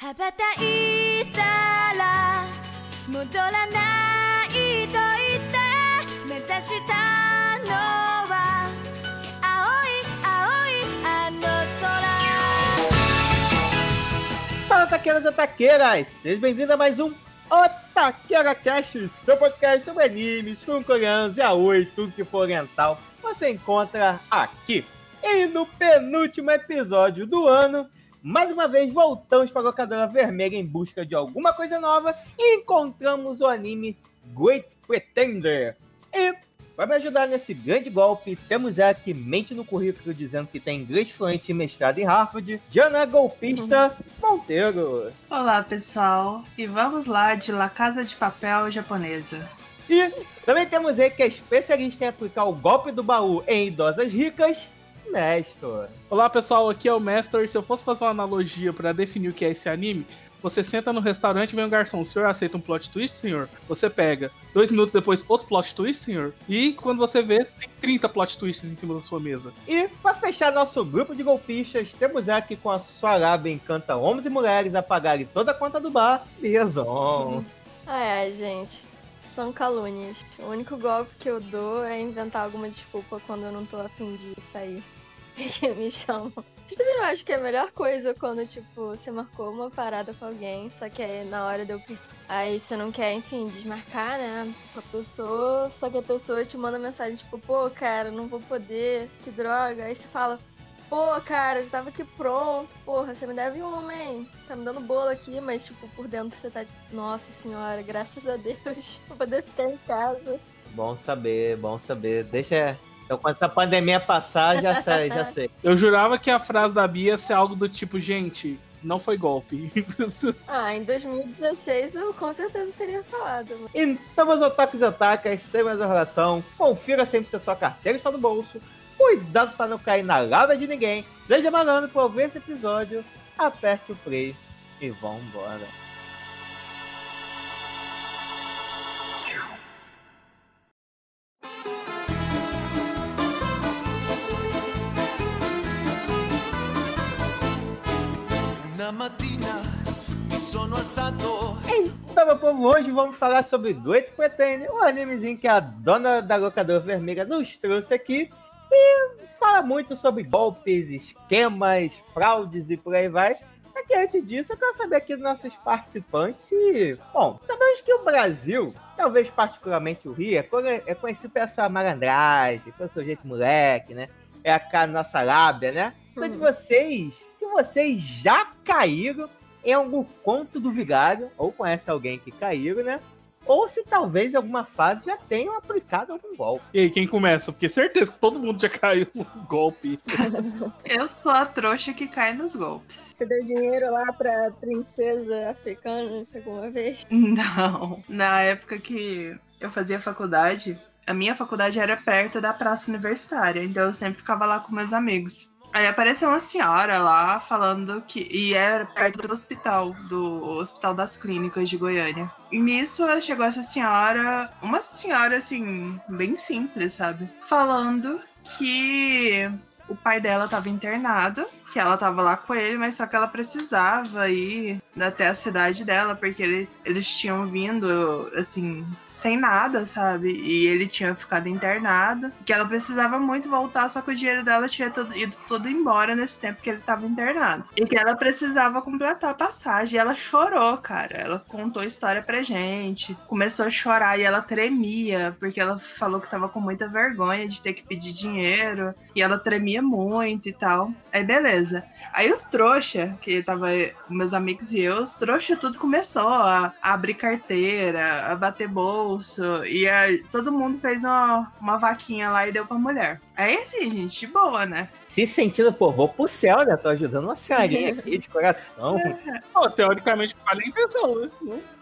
羽ばたいたら戻らないと言って目指したのは青い青いあの空 Fala, taqueiras e taqueiras! Sejam bem-vindos a mais um Otaqueira Cast, seu podcast sobre animes, filmes coreanos e aoi, tudo que for oriental, você encontra aqui. E no penúltimo episódio do ano, mais uma vez voltamos para a locadora vermelha em busca de alguma coisa nova e encontramos o anime Great Pretender. E para me ajudar nesse grande golpe, temos ela que mente no currículo dizendo que tem inglês fluente e mestrado em Harvard, Jana Golpista Monteiro. Olá, pessoal, e vamos lá de La Casa de Papel japonesa. E também temos ele que é especialista em aplicar o golpe do baú em idosas ricas, Nestor. Olá pessoal, aqui é o Mestor. Se eu fosse fazer uma analogia para definir o que é esse anime, você senta no restaurante e vem um garçom. O senhor aceita um plot twist, senhor? Você pega. Dois minutos depois, outro plot twist, senhor? E quando você vê, tem 30 plot twists em cima da sua mesa. E para fechar nosso grupo de golpistas, temos aqui com a sua lábia encanta homens e mulheres a pagarem toda a conta do bar, Liaison. Ai, ai, gente. São calúnias. O único golpe que eu dou é inventar alguma desculpa quando eu não tô afim de sair. Que me chamam. Vocês também não acham que é a melhor coisa quando, tipo, você marcou uma parada com alguém, só que aí na hora de eu pedir. Aí você não quer, enfim, desmarcar, né? Com a pessoa, só que a pessoa te manda mensagem, tipo, pô, cara, não vou poder, que droga. Aí você fala, pô, cara, já tava aqui pronto, porra, você me deve uma, hein? Tá me dando bolo aqui, mas, tipo, por dentro você tá, nossa senhora, graças a Deus, vou poder ficar em casa. Bom saber, bom saber. Deixa. Então, quando essa pandemia passar, já sei, já sei. Eu jurava que a frase da Bia ia ser algo do tipo, gente, não foi golpe. Ah, em 2016 eu com certeza teria falado. mas- Então, meus otakus e otakas, sem mais enrolação, confira sempre se a sua carteira está no bolso, cuidado para não cair na lábia de ninguém, seja malandro para ouvir esse episódio, aperte o play e vambora. Então, meu povo, hoje vamos falar sobre Great Pretender, um animezinho que a dona da locadora vermelha nos trouxe aqui. E fala muito sobre golpes, esquemas, fraudes e por aí vai. Só que antes disso, eu quero saber aqui dos nossos participantes se... Bom, sabemos que o Brasil, talvez particularmente o Rio, é é conhecido pela sua malandragem, pelo seu jeito moleque, né? É a cara nossa lábia, né? Então, de vocês, se vocês já caíram em algum conto do vigário, ou conhece alguém que caiu, né? Ou se talvez em alguma fase já tenham aplicado algum golpe. E aí, quem começa? Porque certeza que todo mundo já caiu no golpe. Eu sou a trouxa que cai nos golpes. Você deu dinheiro lá pra princesa africana alguma vez? Não. Na época que eu fazia faculdade, a minha faculdade era perto da praça universitária, então eu sempre ficava lá com meus amigos. Aí apareceu uma senhora lá falando que. E era perto do hospital, do Hospital das Clínicas de Goiânia. E nisso chegou essa senhora, uma senhora assim, bem simples, sabe? Falando que o pai dela estava internado, que ela estava lá com ele, mas só que ela precisava ir até a cidade dela, porque ele- eles tinham vindo, assim, sem nada, sabe? E ele tinha ficado internado, que ela precisava muito voltar, só que o dinheiro dela tinha todo- ido todo embora nesse tempo que ele estava internado. E que ela precisava completar a passagem. E ela chorou, cara. Ela contou a história pra gente, começou a chorar e ela tremia, porque ela falou que tava com muita vergonha de ter que pedir dinheiro. E ela tremia muito e tal. Aí beleza. Aí os trouxa, que tava meus amigos e eu, os trouxa tudo começou a, a abrir carteira, a bater bolso. E a- todo mundo fez uma, uma vaquinha lá e deu pra mulher. Aí assim, gente, de boa, né? Se sentindo, pô, vou pro céu, né? Tô ajudando uma senhorinha aqui de coração. Pô, teoricamente, falha a intenção, né?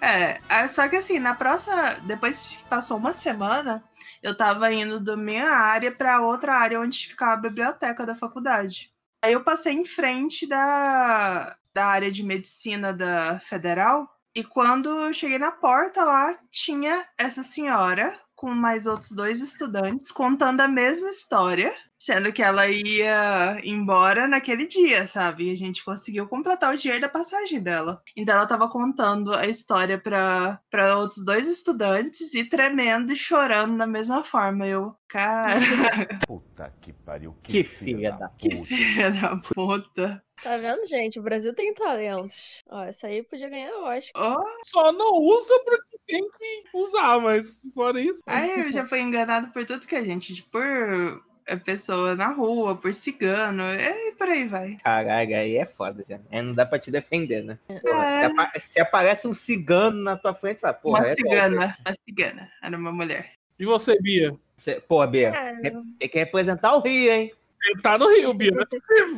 É, é, só que assim, na próxima. Depois que passou uma semana, eu tava indo da minha área pra outra área onde ficava a biblioteca da faculdade. Aí eu passei em frente da, da área de medicina da federal. E quando eu cheguei na porta lá, tinha essa senhora com mais outros dois estudantes contando a mesma história, sendo que ela ia embora naquele dia, sabe? E a gente conseguiu completar o dinheiro da passagem dela. Então ela tava contando a história para outros dois estudantes e tremendo e chorando da mesma forma. Eu, cara, Puta que pariu. Que filha da puta. filha da puta. Tá vendo, gente? O Brasil tem talentos. Ó, essa aí podia ganhar Oscar. Ó, Só não usa porque tem que usar, mas fora isso. Aí eu já fui enganado por tudo que a gente, tipo, por é, pessoa na rua, por cigano, e por aí vai. Caralho, aí é foda já. É, não dá pra te defender, né? Porra, É. se, apa- se aparece um cigano na tua frente, fala, porra, uma é cigana, uma cigana, era uma mulher. E você, Bia? Você- Pô, Bia, É, tem que representar o Rio, hein? Ele tá no Rio, Bia.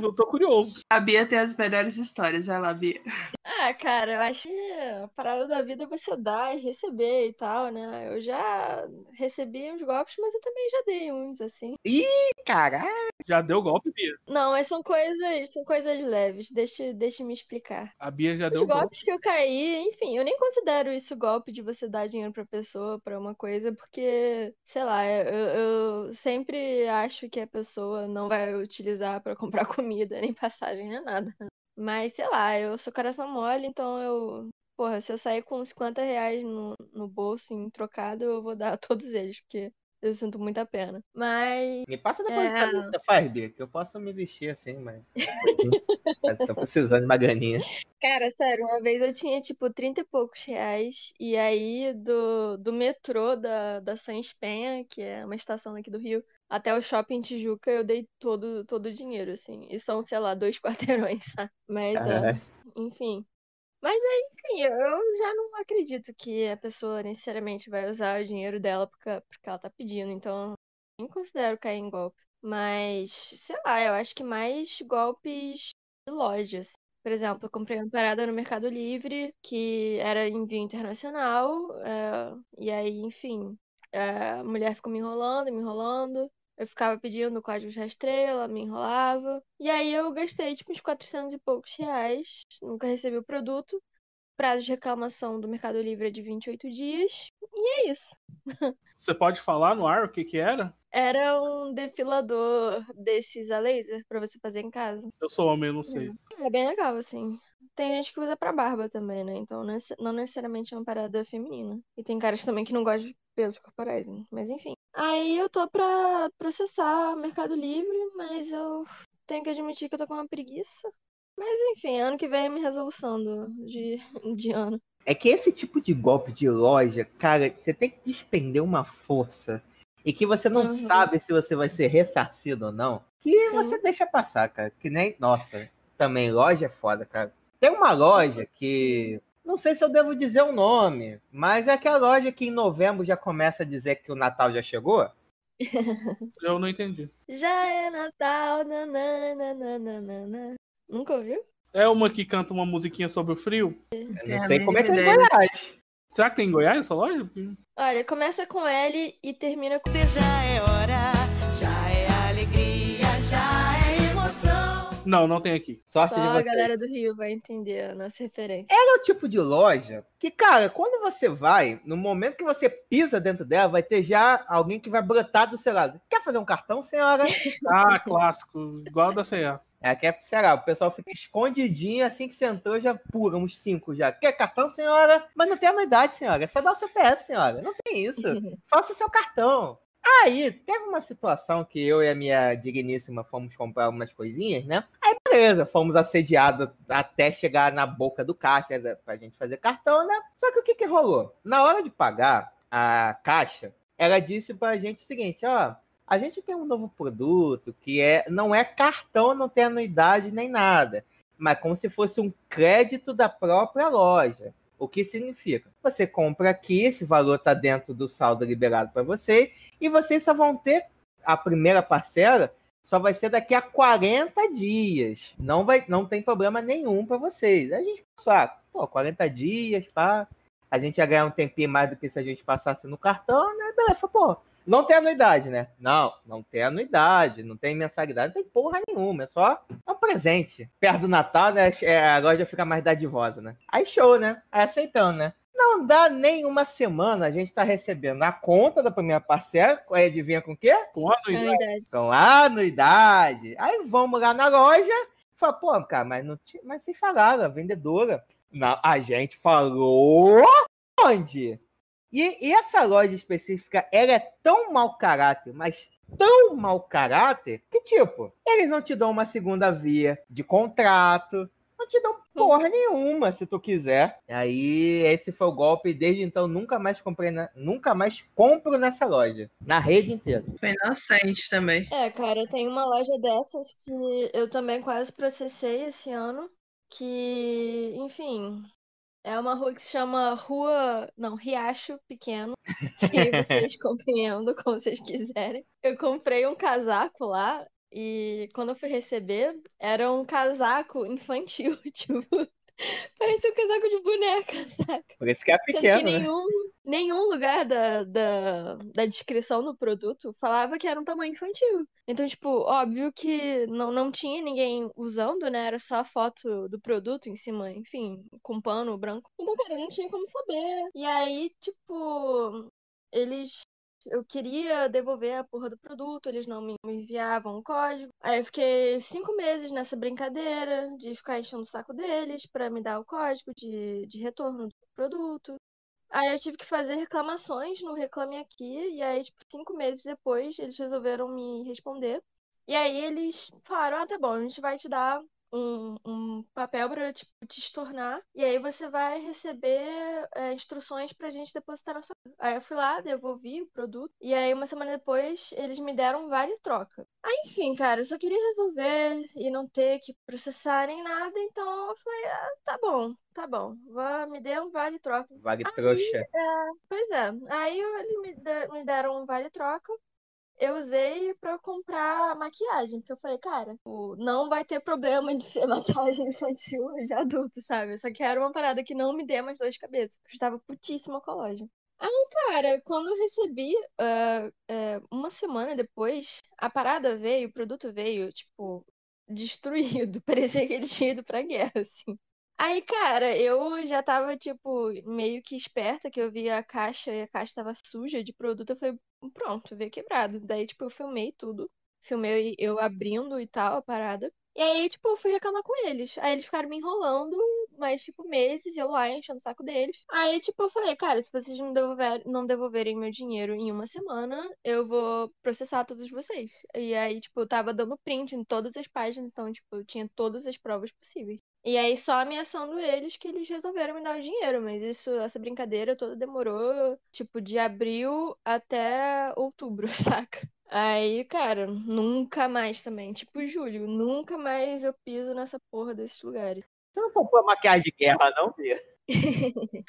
Eu tô curioso. A Bia tem as melhores histórias, vai lá, Bia. Ah, cara, eu acho que a parada da vida é você dar e receber e tal, né? Eu já recebi uns golpes, mas eu também já dei uns, assim. Caralho. Já deu golpe, Bia. Não, mas são coisas, são coisas leves. Deixa, deixa eu me explicar. A Bia já Os deu golpe. golpes que eu caí, enfim, eu nem considero isso golpe de você dar dinheiro pra pessoa, pra uma coisa, porque, sei lá, eu, eu sempre acho que a pessoa não vai utilizar pra comprar comida, nem passagem, nem nada. Mas, sei lá, eu sou coração mole, então eu. Porra, se eu sair com 50 reais no, no bolso em trocado, eu vou dar a todos eles, porque eu sinto muita pena. Mas. Me passa depois É. que você faz, Bia, que eu possa me vestir assim, mas. Eu Tô precisando de uma graninha. Cara, sério, uma vez eu tinha tipo 30 e poucos reais, e aí do, do metrô da, da Sans Penha, que é uma estação aqui do Rio, até o shopping Tijuca, eu dei todo, todo o dinheiro, assim. E são, sei lá, dois quarteirões, sabe? Mas, é, enfim. Mas aí, enfim, eu já não acredito que a pessoa necessariamente vai usar o dinheiro dela porque, porque ela tá pedindo, então nem considero cair em golpe. Mas, sei lá, eu acho que mais golpes de lojas. Por exemplo, eu comprei uma parada no Mercado Livre que era envio internacional, é, e aí, enfim, é, a mulher ficou me enrolando, me enrolando. Eu ficava pedindo códigos rastreio, ela me enrolava. E aí eu gastei tipo uns 400 e poucos reais, nunca recebi o produto. Prazo de reclamação do Mercado Livre é de 28 dias. E é isso. Você pode falar no ar o que que era? Era um defilador desses a laser pra você fazer em casa. Eu sou homem, eu não sei. É bem legal, assim. Tem gente que usa pra barba também, né? Então não nece- não necessariamente é uma parada feminina. E tem caras também que não gostam de pesos corporais, né? Mas enfim. Aí eu tô pra processar Mercado Livre, mas eu tenho que admitir que eu tô com uma preguiça. Mas enfim, ano que vem é minha resolução do, de, de ano. É que esse tipo de golpe de loja, cara, você tem que despender uma força. E que você não Uhum. sabe se você vai ser ressarcido ou não. Que Sim. você deixa passar, cara. Que nem. Nossa, também loja é foda, cara. Tem uma loja que. Não sei se eu devo dizer o nome, mas é aquela loja que em novembro já começa a dizer que o Natal já chegou. Eu não entendi. Já é Natal, nananana. Nunca ouviu? É uma que canta uma musiquinha sobre o frio? Eu Tem não a sei como é que é em. Goiás. Será que tem em Goiás essa loja? Olha, começa com L e termina com. Já é hora, Não, não tem aqui. Sorte Só de a vocês. galera do Rio vai entender a nossa referência. é o tipo de loja que, cara, quando você vai, no momento que você pisa dentro dela, vai ter já alguém que vai brotar do seu lado. Quer fazer um cartão, senhora? Ah, clássico. Igual da CA. É, que é, sei lá, o pessoal fica escondidinho, assim que você entrou, já pura, uns cinco já. Quer cartão, senhora? Mas não tem anuidade, senhora. É só dar o CPF, senhora. Não tem isso. Faça seu cartão. Aí, teve uma situação que eu e a minha digníssima fomos comprar umas coisinhas, né? Aí, beleza, fomos assediados até chegar na boca do caixa né, pra gente fazer cartão, né? Só que o que que rolou? Na hora de pagar a caixa, ela disse pra gente o seguinte, ó, a gente tem um novo produto que é não é cartão, não tem anuidade nem nada, mas como se fosse um crédito da própria loja. O que significa? Você compra aqui, esse valor está dentro do saldo liberado para você, e vocês só vão ter a primeira parcela só vai ser daqui a 40 dias. Não vai, não tem problema nenhum para vocês. A gente pensou, ah, pô, 40 dias, pá. A gente ia ganhar um tempinho mais do que se a gente passasse no cartão, né? Beleza, pô, não tem anuidade, né? Não, não tem anuidade, não tem mensalidade, não tem porra nenhuma, é só é um presente. Perto do Natal, né? é, A loja fica mais dadivosa, né? Aí show, né? Aí aceitando, né? Não dá nem uma semana, a gente tá recebendo a conta da primeira parcela, aí adivinha com o quê? Com anuidade. Anuidade. Com a anuidade. Aí vamos lá na loja, fala, pô, cara, mas, não tinha, mas vocês falaram, a vendedora. Não, a gente falou onde? E, e essa loja específica, ela é tão mau caráter, mas tão mau caráter, que tipo, eles não te dão uma segunda via de contrato, não te dão porra nenhuma, se tu quiser. Aí esse foi o golpe, desde então nunca mais comprei, na- nunca mais compro nessa loja, na rede inteira. Foi inocente também. É, cara, tem uma loja dessas que eu também quase processei esse ano, que, enfim, é uma rua que se chama Rua, não, Riacho Pequeno, que vocês compreendam como vocês quiserem. Eu comprei um casaco lá e quando eu fui receber, era um casaco infantil, tipo, parecia um casaco de boneca, saca? Por isso que é Sendo que pequeno, né? nenhum, nenhum lugar da, da, da descrição do produto falava que era um tamanho infantil. Então, tipo, óbvio que não, não tinha ninguém usando, né? Era só a foto do produto em cima, enfim, com pano branco. Então, cara, não tinha como saber. E aí, tipo, eles. Eu queria devolver a porra do produto, eles não me enviavam o código. Aí eu fiquei cinco meses nessa brincadeira de ficar enchendo o saco deles pra me dar o código de, de retorno do produto. Aí eu tive que fazer reclamações no Reclame Aqui, e aí, tipo, cinco meses depois, eles resolveram me responder. E aí eles falaram, ah, tá bom, a gente vai te dar um, um papel pra tipo, te estornar, e aí você vai receber é, instruções pra gente depositar na sua. Aí eu fui lá, devolvi o produto, e aí uma semana depois eles me deram um vale-troca. Aí, enfim, cara, eu só queria resolver e não ter que processar nem nada, então eu falei, ah, tá bom, tá bom, vá, me dê um vale-troca. Vale Aí, trouxa. Pois é, aí eles me, de- me deram um vale-troca. Eu usei pra comprar maquiagem, porque eu falei, cara, não vai ter problema de ser maquiagem infantil de adulto, sabe? Eu só quero uma parada que não me dê mais dor de cabeça. Eu estava putíssima com a loja. Aí, cara, quando eu recebi, ah, é, uma semana depois, a parada veio, o produto veio, tipo, destruído. Parecia que ele tinha ido pra guerra, assim. Aí, cara, eu já tava, tipo, meio que esperta, que eu vi a caixa e a caixa tava suja de produto. Eu falei, pronto, veio quebrado. Daí, tipo, eu filmei tudo. Filmei eu abrindo e tal, a parada. E aí, tipo, eu fui reclamar com eles. Aí eles ficaram me enrolando, mais, tipo, meses, eu lá enchendo o saco deles. Aí, tipo, eu falei, cara, se vocês não, devolver, não devolverem meu dinheiro em uma semana, eu vou processar todos vocês. E aí, tipo, eu tava dando print em todas as páginas, então, tipo, eu tinha todas as provas possíveis. E aí, só ameaçando eles que eles resolveram me dar o dinheiro, mas isso, essa brincadeira toda demorou, tipo, de abril até outubro, saca? Aí, cara, nunca mais também. Tipo, Júlio, nunca mais eu piso nessa porra desses lugares. Você não comprou maquiagem de guerra, não, Bia?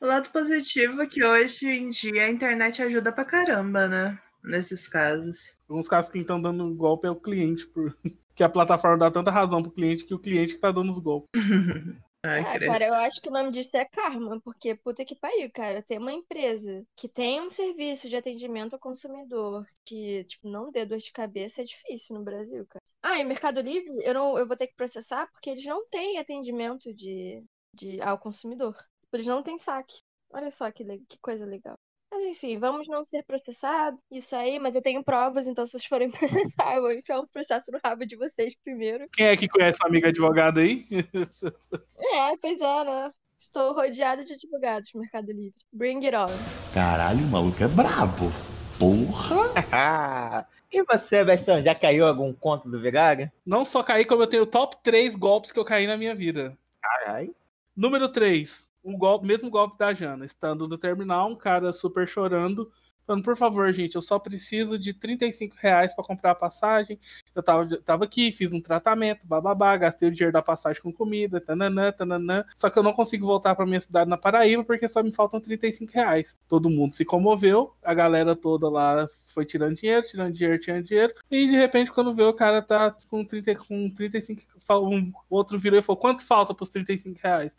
O lado positivo é que hoje em dia a internet ajuda pra caramba, né? Nesses casos. Alguns casos que estão dando golpe é o cliente, por... que a plataforma dá tanta razão pro cliente que o cliente que tá dando os golpes. Ai, Ah, cara, eu acho que o nome disso é karma, porque puta que pariu, cara. Tem uma empresa que tem um serviço de atendimento ao consumidor que, tipo, não dê dor de cabeça é difícil no Brasil, cara. Ah, e Mercado Livre, eu, não, eu vou ter que processar porque eles não têm atendimento de, de, ao consumidor. Eles não têm saque. Olha só que, que coisa legal. Mas enfim, vamos não ser processados, isso aí, mas eu tenho provas, então se vocês forem processar, eu vou enfiar um processo no rabo de vocês primeiro. Quem é que conhece uma amiga advogada aí? É, pois é, né? Estou rodeada de advogados no Mercado Livre. Bring it on. Caralho, o maluco é brabo. Porra! e você, Bestão, já caiu algum conto do Vigário? Não só caí, como eu tenho top 3 golpes que eu caí na minha vida. Caralho. Número 3. Um golpe, mesmo golpe da Jana. Estando no terminal, um cara super chorando. Falando, por favor, gente, eu só preciso de 35 reais pra comprar a passagem. Eu tava, tava aqui, fiz um tratamento, bababá, gastei o dinheiro da passagem com comida, tananã, tananã. Só que eu não consigo voltar pra minha cidade na Paraíba porque só me faltam 35 reais. Todo mundo se comoveu, a galera toda lá foi tirando dinheiro, tirando dinheiro, tirando dinheiro. E de repente, quando vê, o cara tá com, 30, com 35. fala- Um outro virou e falou: quanto falta pros 35 reais?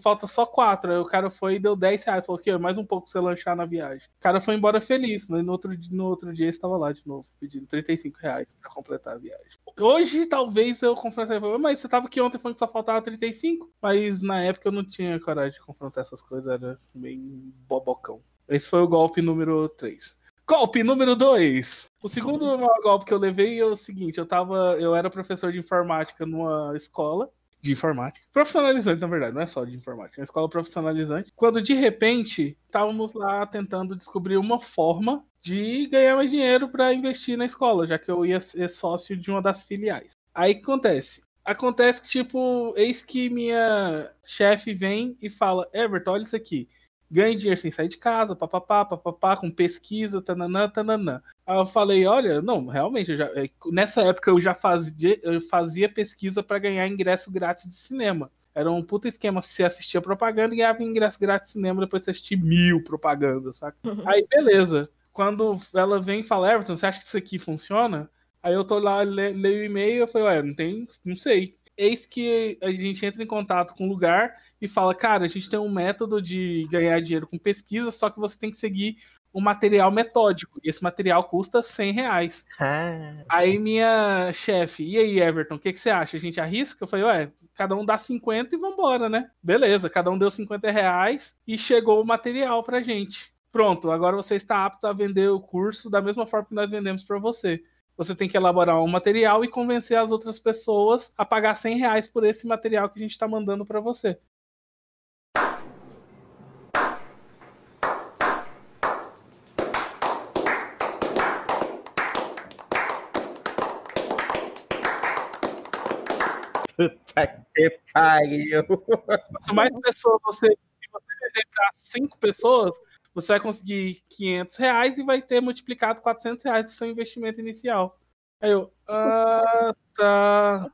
Falta só quatro. Aí o cara foi e deu 10 reais. Falou que mais um pouco pra você lanchar na viagem. O cara foi embora feliz. Né? No, outro, no outro dia estava lá de novo, pedindo 35 reais pra completar a viagem. Hoje, talvez eu confrontaria, mas você tava aqui ontem falando que só faltava 35. Mas na época eu não tinha coragem de confrontar essas coisas, era bem bobocão. Esse foi o golpe número 3. Golpe número 2. O segundo golpe que eu levei é o seguinte: eu tava. Eu era professor de informática numa escola de informática. Profissionalizante, na verdade, não é só de informática, é uma escola profissionalizante. Quando de repente estávamos lá tentando descobrir uma forma de ganhar mais dinheiro para investir na escola, já que eu ia ser sócio de uma das filiais. Aí que acontece? Acontece que, tipo, eis que minha chefe vem e fala: Everton, olha isso aqui ganhe dinheiro sem sair de casa, papapá, papapá, com pesquisa, tananã, tananã. Aí eu falei, olha, não, realmente, já, é, nessa época eu já fazia, eu fazia pesquisa para ganhar ingresso grátis de cinema. Era um puta esquema, você assistia propaganda e ganhava ingresso grátis de cinema, depois você assistia mil propagandas, saca? Uhum. Aí, beleza. Quando ela vem e fala, Everton, você acha que isso aqui funciona? Aí eu tô lá, leio o e-mail e eu falei, ué, não tem, não sei. Eis que a gente entra em contato com o lugar e fala, cara, a gente tem um método de ganhar dinheiro com pesquisa, só que você tem que seguir um material metódico. E esse material custa 100 reais. Ah. Aí minha chefe, e aí, Everton, o que, que você acha? A gente arrisca? Eu falei, ué, cada um dá 50 e vambora, né? Beleza, cada um deu 50 reais e chegou o material pra gente. Pronto, agora você está apto a vender o curso da mesma forma que nós vendemos para você. Você tem que elaborar um material e convencer as outras pessoas a pagar 100 reais por esse material que a gente está mandando para você. Puta que pariu. Quanto mais pessoas você, você vender para cinco pessoas, você vai conseguir 500 reais e vai ter multiplicado 400 reais do seu investimento inicial. Aí eu, ah, tá.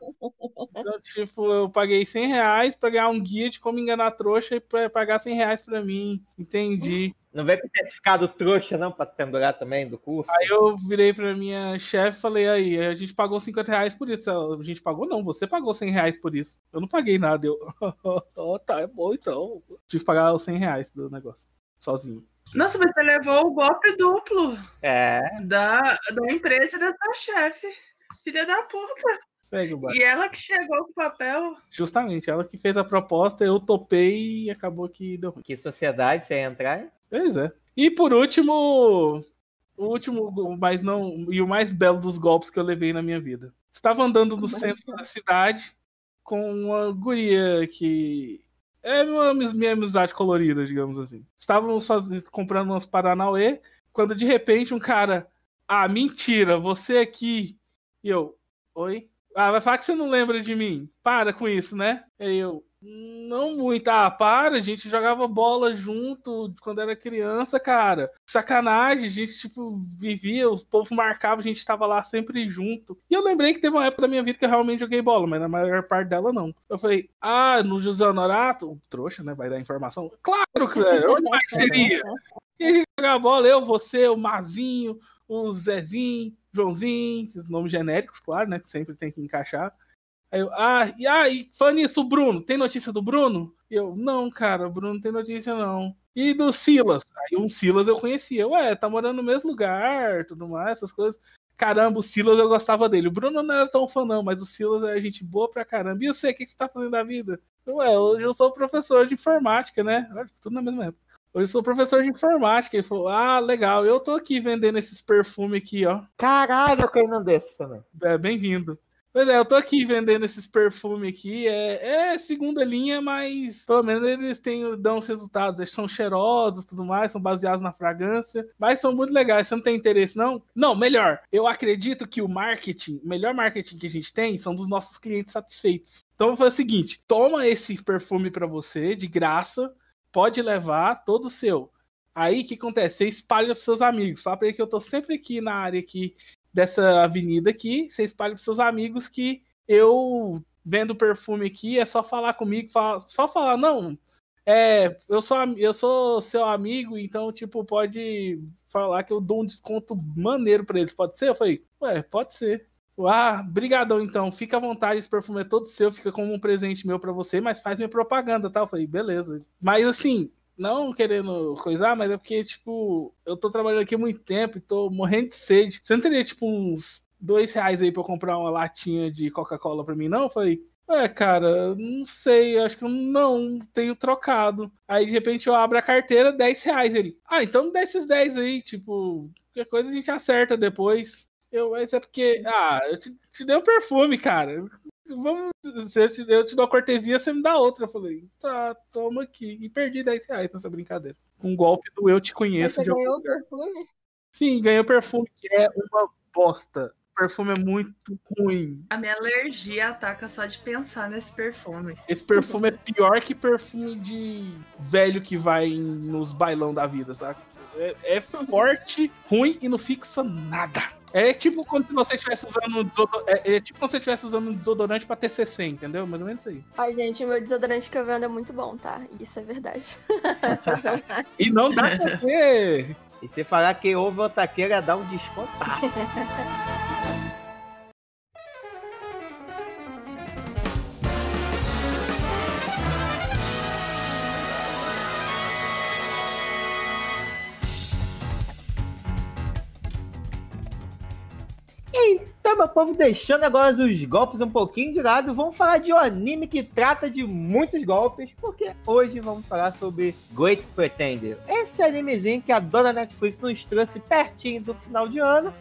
Então, tipo, eu paguei 100 reais pra ganhar um guia de como enganar trouxa e pagar 100 reais pra mim. Entendi. Não vem com certificado trouxa, não, pra pendurar também do curso? Aí eu virei pra minha chefe e falei, aí, a gente pagou 50 reais por isso. A gente pagou não, você pagou 100 reais por isso. Eu não paguei nada. Eu, oh, tá, é bom então. Tive que pagar os 100 reais do negócio, sozinho. Nossa, mas você levou o golpe duplo. É. Da, da empresa e da sua chefe. Filha da puta. E ela que chegou com o papel. Justamente, ela que fez a proposta, eu topei e acabou que deu ruim. Que sociedade você ia entrar? Pois é. E por último, o último, mas não. E o mais belo dos golpes que eu levei na minha vida. Estava andando no centro da cidade com uma guria que é uma, minha amizade colorida, digamos assim. Estávamos fazendo, comprando umas Paranauê, quando de repente um cara. Ah, mentira, você aqui. E eu, oi? Ah, vai falar que você não lembra de mim. Para com isso, né? Aí eu, não muito. Ah, para, a gente jogava bola junto quando era criança, cara. Sacanagem, a gente, tipo, vivia, o povo marcava, a gente tava lá sempre junto. E eu lembrei que teve uma época da minha vida que eu realmente joguei bola, mas na maior parte dela não. Eu falei, ah, no José Honorato, trouxa, né? Vai dar informação. Claro é, onde mais seria? E a gente jogava bola, eu, você, o Mazinho, o Zezinho, Joãozinho, esses nomes genéricos, claro, né? Que sempre tem que encaixar. Aí eu, ah, e aí, ah, nisso, o Bruno, tem notícia do Bruno? E eu, não, cara, o Bruno não tem notícia, não. E do Silas? Aí um Silas eu conhecia. Ué, tá morando no mesmo lugar, tudo mais, essas coisas. Caramba, o Silas eu gostava dele. O Bruno não era tão fã, não, mas o Silas é gente boa pra caramba. E você, o que, que você tá fazendo da vida? Ué, hoje eu sou professor de informática, né? Tudo na mesma época. Hoje eu sou professor de informática. Ele falou: Ah, legal, eu tô aqui vendendo esses perfumes aqui, ó. Caralho, eu quero um desses também. É, bem-vindo. Pois é, eu tô aqui vendendo esses perfumes aqui. É, é, segunda linha, mas pelo menos eles têm, dão os resultados. Eles são cheirosos tudo mais, são baseados na fragrância, mas são muito legais. Você não tem interesse, não? Não, melhor. Eu acredito que o marketing, o melhor marketing que a gente tem são dos nossos clientes satisfeitos. Então vou fazer o seguinte: toma esse perfume para você, de graça, pode levar todo seu. Aí o que acontece? Você espalha para seus amigos. Sabe que eu tô sempre aqui na área aqui dessa avenida aqui, você espalha para seus amigos que eu vendo perfume aqui, é só falar comigo, só falar, não, é, eu sou, eu sou seu amigo, então, tipo, pode falar que eu dou um desconto maneiro para eles, pode ser? Eu falei, ué, pode ser. Ah, brigadão então, fica à vontade, esse perfume é todo seu, fica como um presente meu pra você, mas faz minha propaganda, tá? Eu falei, beleza. Mas assim, não querendo coisar, mas é porque, tipo, eu tô trabalhando aqui há muito tempo e tô morrendo de sede. Você não teria, tipo, uns dois reais aí pra eu comprar uma latinha de Coca-Cola pra mim, não? Eu falei, é, cara, não sei, acho que eu não tenho trocado. Aí de repente eu abro a carteira, 10 reais ele. Ah, então me dá esses 10 aí, tipo, qualquer coisa a gente acerta depois. Eu, mas é porque, ah, eu te, te dei um perfume, cara. Vamos, se eu te, eu te dou a cortesia, você me dá outra. Eu falei, tá, toma aqui. E perdi 10 reais nessa brincadeira. Um golpe do eu te Mas conheço. você de algum ganhou o perfume? Sim, ganhou perfume, que é uma bosta. O perfume é muito ruim. A minha alergia ataca só de pensar nesse perfume. Esse perfume é pior que perfume de velho que vai nos bailão da vida, sabe? É, é forte, ruim e não fixa nada. É tipo quando se você estivesse usando um desodorante. É, é tipo quando você estivesse usando um desodorante pra TCC, entendeu? Mais ou menos isso aí. Ai, gente, o meu desodorante que eu vendo é muito bom, tá? Isso é verdade. E não dá pra ver. E se falar que houve otaqueira, dá um descontaço. Então, meu povo, deixando agora os golpes um pouquinho de lado, vamos falar de um anime que trata de muitos golpes, porque hoje vamos falar sobre Great Pretender. Esse animezinho que a dona Netflix nos trouxe pertinho do final de ano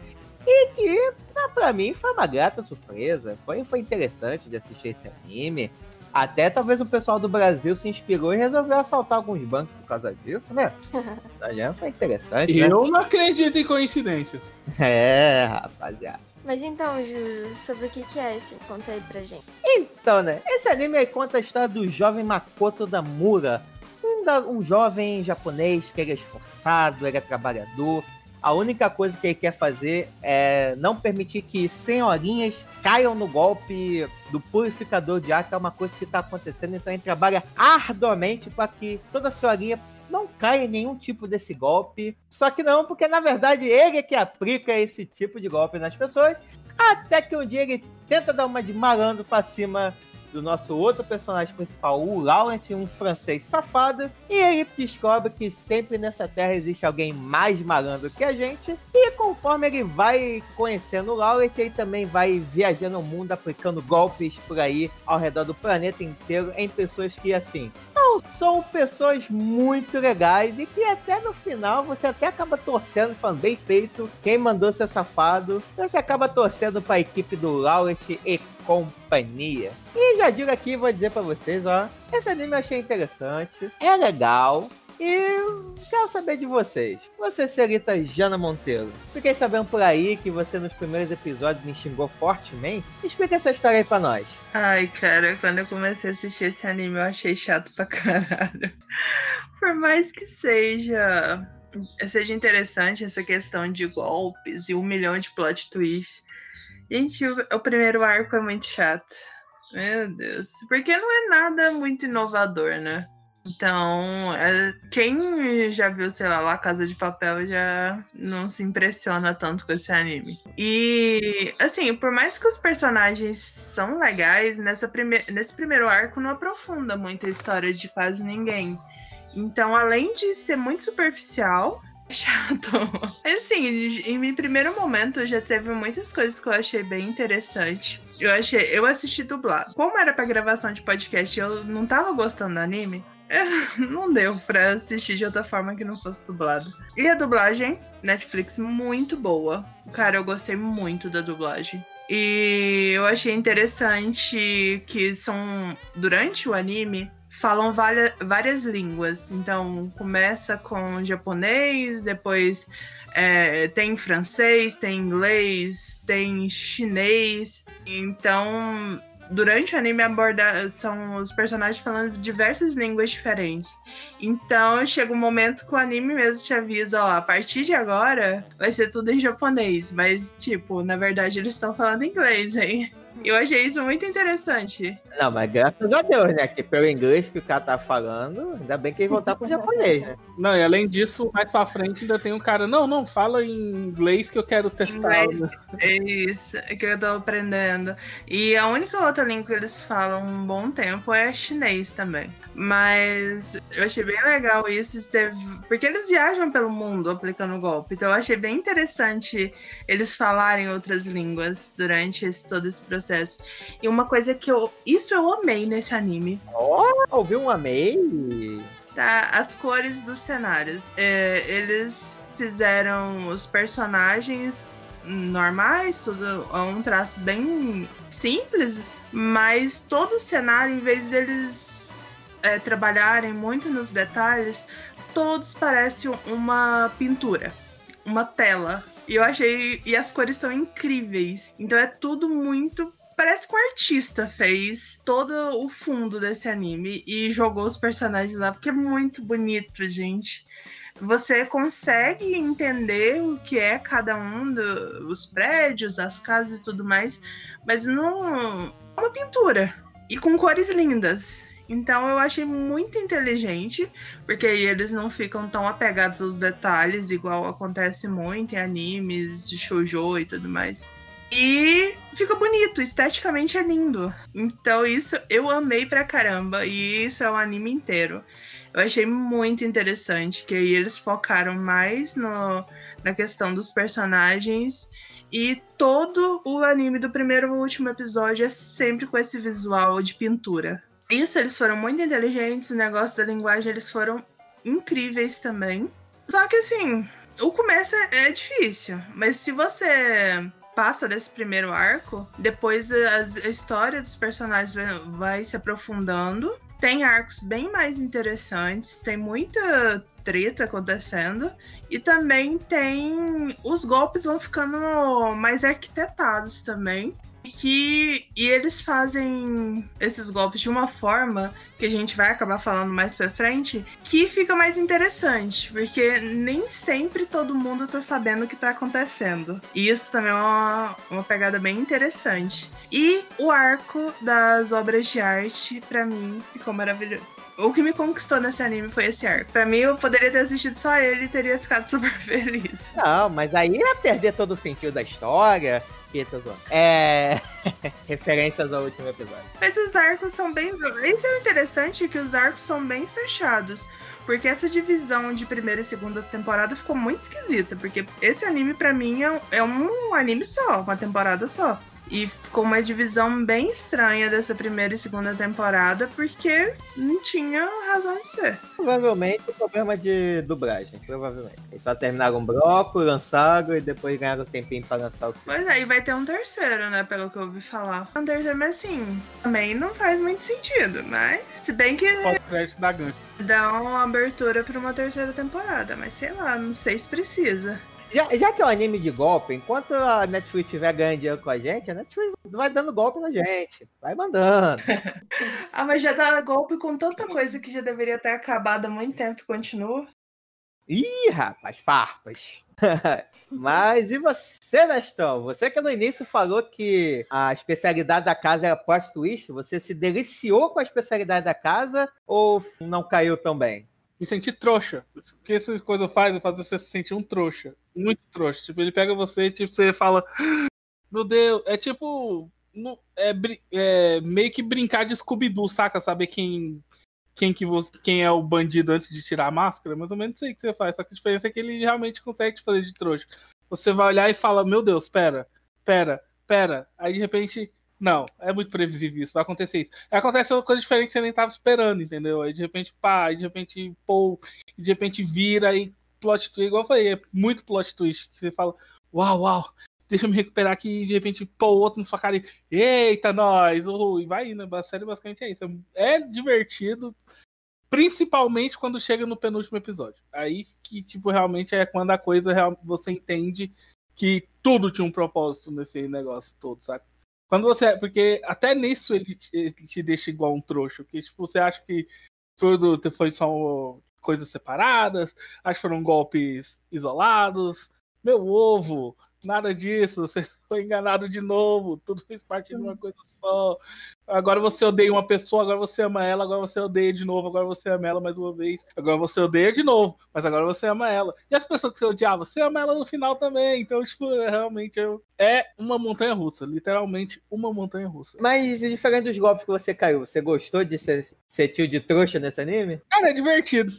e que, ah, pra mim, foi uma grata surpresa. Foi, foi interessante de assistir esse anime. Até talvez o pessoal do Brasil se inspirou e resolveu assaltar alguns bancos por causa disso, né? Já foi interessante, né? Eu não acredito em coincidências. É, rapaziada. Mas então, Ju, sobre o que, que é esse? Conta aí pra gente. Então, né? Esse anime conta a história do jovem Makoto Damura. Um, um jovem japonês que ele é esforçado, ele é trabalhador. A única coisa que ele quer fazer é não permitir que senhorinhas caiam no golpe do purificador de ar, que é uma coisa que está acontecendo. Então ele trabalha arduamente para que toda senhorinha não caia em nenhum tipo desse golpe. Só que não, porque na verdade ele é que aplica esse tipo de golpe nas pessoas. Até que um dia ele tenta dar uma de malandro pra cima do nosso outro personagem principal, o Laurent, um francês safado. E ele descobre que sempre nessa terra existe alguém mais malandro que a gente. E conforme ele vai conhecendo o Laurent, ele também vai viajando o mundo, aplicando golpes por aí ao redor do planeta inteiro em pessoas que, assim, não são pessoas muito legais e que até no final você até acaba torcendo, falando bem feito, quem mandou ser safado, você acaba torcendo pra equipe do Laurent e companhia. E já digo aqui, vou dizer pra vocês, ó, esse anime eu achei interessante, é legal. E quero saber de vocês. Você, senhorita Jana Monteiro. Fiquei sabendo por aí que você nos primeiros episódios me xingou fortemente. Explica essa história aí pra nós. Ai, cara, quando eu comecei a assistir esse anime, eu achei chato pra caralho. Por mais que seja seja interessante essa questão de golpes e um milhão de plot twists. Gente, o, o primeiro arco é muito chato. Meu Deus. Porque não é nada muito inovador, né? Então, é, quem já viu, sei lá, La Casa de Papel já não se impressiona tanto com esse anime. E, assim, por mais que os personagens são legais, nessa prime nesse primeiro arco não aprofunda muito a história de quase ninguém. Então, além de ser muito superficial, chato. Assim, em meu primeiro momento já teve muitas coisas que eu achei bem interessante. Eu achei, eu assisti dublado. Como era pra gravação de podcast, eu não tava gostando do anime. Não deu pra assistir de outra forma que não fosse dublado. E a dublagem, Netflix, muito boa. Cara, eu gostei muito da dublagem. E eu achei interessante que são. Durante o anime, falam várias, várias línguas. Então, começa com japonês, depois é, tem francês, tem inglês, tem chinês. Então, durante o anime aborda são os personagens falando diversas línguas diferentes. Então chega um momento que o anime mesmo te avisa, ó, a partir de agora vai ser tudo em japonês, mas tipo, na verdade eles estão falando inglês, hein? Eu achei isso muito interessante. Não, mas graças a Deus, né? Que pelo inglês que o cara tá falando, ainda bem que ele voltar pro japonês, né? Não, e além disso, mais pra frente ainda tem um cara. Não, não, fala em inglês que eu quero testar. Inglês. né? É isso é que eu tô aprendendo. E a única outra língua que eles falam um bom tempo é chinês também. Mas eu achei bem legal isso, teve... porque eles viajam pelo mundo aplicando o golpe. Então eu achei bem interessante eles falarem outras línguas durante esse, todo esse processo. E uma coisa que eu. Isso eu amei nesse anime. Ó, ouviu um amei? tá? As cores dos cenários. É, eles fizeram os personagens normais, tudo é um traço bem simples, mas todo o cenário, em vez deles é, trabalharem muito nos detalhes, todos parecem uma pintura, uma tela. E eu achei. E as cores são incríveis. Então é tudo muito parece que o artista fez todo o fundo desse anime e jogou os personagens lá, porque é muito bonito, gente. Você consegue entender o que é cada um dos prédios, as casas e tudo mais, mas não é uma pintura e com cores lindas. Então eu achei muito inteligente, porque aí eles não ficam tão apegados aos detalhes, igual acontece muito em animes de shoujo e tudo mais. E fica bonito, esteticamente é lindo. Então isso eu amei pra caramba. E isso é o anime inteiro. Eu achei muito interessante que aí eles focaram mais no, na questão dos personagens. E todo o anime do primeiro ao último episódio é sempre com esse visual de pintura. Isso, eles foram muito inteligentes, o negócio da linguagem, eles foram incríveis também. Só que assim, o começo é, é difícil, mas se você passa desse primeiro arco, depois a, a história dos personagens vai, vai se aprofundando. Tem arcos bem mais interessantes, tem muita treta acontecendo e também tem os golpes vão ficando mais arquitetados também que e eles fazem esses golpes de uma forma que a gente vai acabar falando mais pra frente, que fica mais interessante, porque nem sempre todo mundo tá sabendo o que tá acontecendo. E isso também é uma, uma pegada bem interessante. E o arco das obras de arte, pra mim, ficou maravilhoso. O que me conquistou nesse anime foi esse arco. Pra mim, eu poderia ter assistido só ele e teria ficado super feliz. Não, mas aí ia perder todo o sentido da história. Zoando. É. Referências ao último episódio. Mas os arcos são bem. Isso é interessante que os arcos são bem fechados. Porque essa divisão de primeira e segunda temporada ficou muito esquisita. Porque esse anime, pra mim, é é um anime só, uma temporada só. E ficou uma divisão bem estranha dessa primeira e segunda temporada, porque não tinha razão de ser. Provavelmente o problema de dublagem. Provavelmente. Eles só terminaram um bloco, lançaram e depois ganharam tempinho pra lançar o segundo. Pois é, e vai ter um terceiro, né? Pelo que eu ouvi falar. Um terceiro, mas assim, também não faz muito sentido. Mas, se bem que Pós-crédito da Gank. dá uma abertura pra uma terceira temporada. Mas sei lá, não sei se precisa. Já, já que é um anime de golpe, enquanto a Netflix estiver ganhando dinheiro com a gente, a Netflix vai dando golpe na gente. Vai mandando. Ah, mas já dá golpe com tanta coisa que já deveria ter acabado há muito tempo e continua. Ih, rapaz, farpas. Mas e você, Nestão? Você que no início falou que a especialidade da casa era plot twist, você se deliciou com a especialidade da casa ou não caiu tão bem? Me senti trouxa. O que essa coisa faz é fazer você se sentir um trouxa. Muito trouxa. Tipo, ele pega você e tipo, você fala. Meu Deus, é tipo. É, é meio que brincar de Scooby-Doo, saca? Saber quem. Quem, que você, quem é o bandido antes de tirar a máscara? Mais ou menos aí que você faz. Só que a diferença é que ele realmente consegue te fazer de trouxa. Você vai olhar e fala: Meu Deus, pera, pera, pera. Aí de repente. Não, é muito previsível isso, vai acontecer isso. Acontece uma coisa diferente que você nem tava esperando, entendeu? Aí de repente, pá, aí de repente, pô, de repente vira e plot twist, igual eu falei, é muito plot twist. Que você fala, uau, uau, deixa eu me recuperar aqui, e de repente, pô, outro na sua cara e, eita, nós, uhul, e vai indo, a série basicamente é isso. É divertido, principalmente quando chega no penúltimo episódio. Aí que, tipo, realmente é quando a coisa você entende que tudo tinha um propósito nesse negócio todo, sabe? Quando você. Porque até nisso ele te, ele te deixa igual um trouxa. Porque, tipo, você acha que tudo foi só coisas separadas, acho que foram golpes isolados. Meu ovo, Nada disso, você foi enganado de novo, tudo fez parte de uma coisa só. Agora você odeia uma pessoa, agora você ama ela, agora você odeia de novo, agora você ama ela mais uma vez, agora você odeia de novo, mas agora você ama ela. E as pessoas que você odiava, você ama ela no final também. Então, tipo, é, realmente eu... é uma montanha russa, literalmente uma montanha russa. Mas diferente dos golpes que você caiu, você gostou de ser, ser tio de trouxa nesse anime? Cara, é divertido.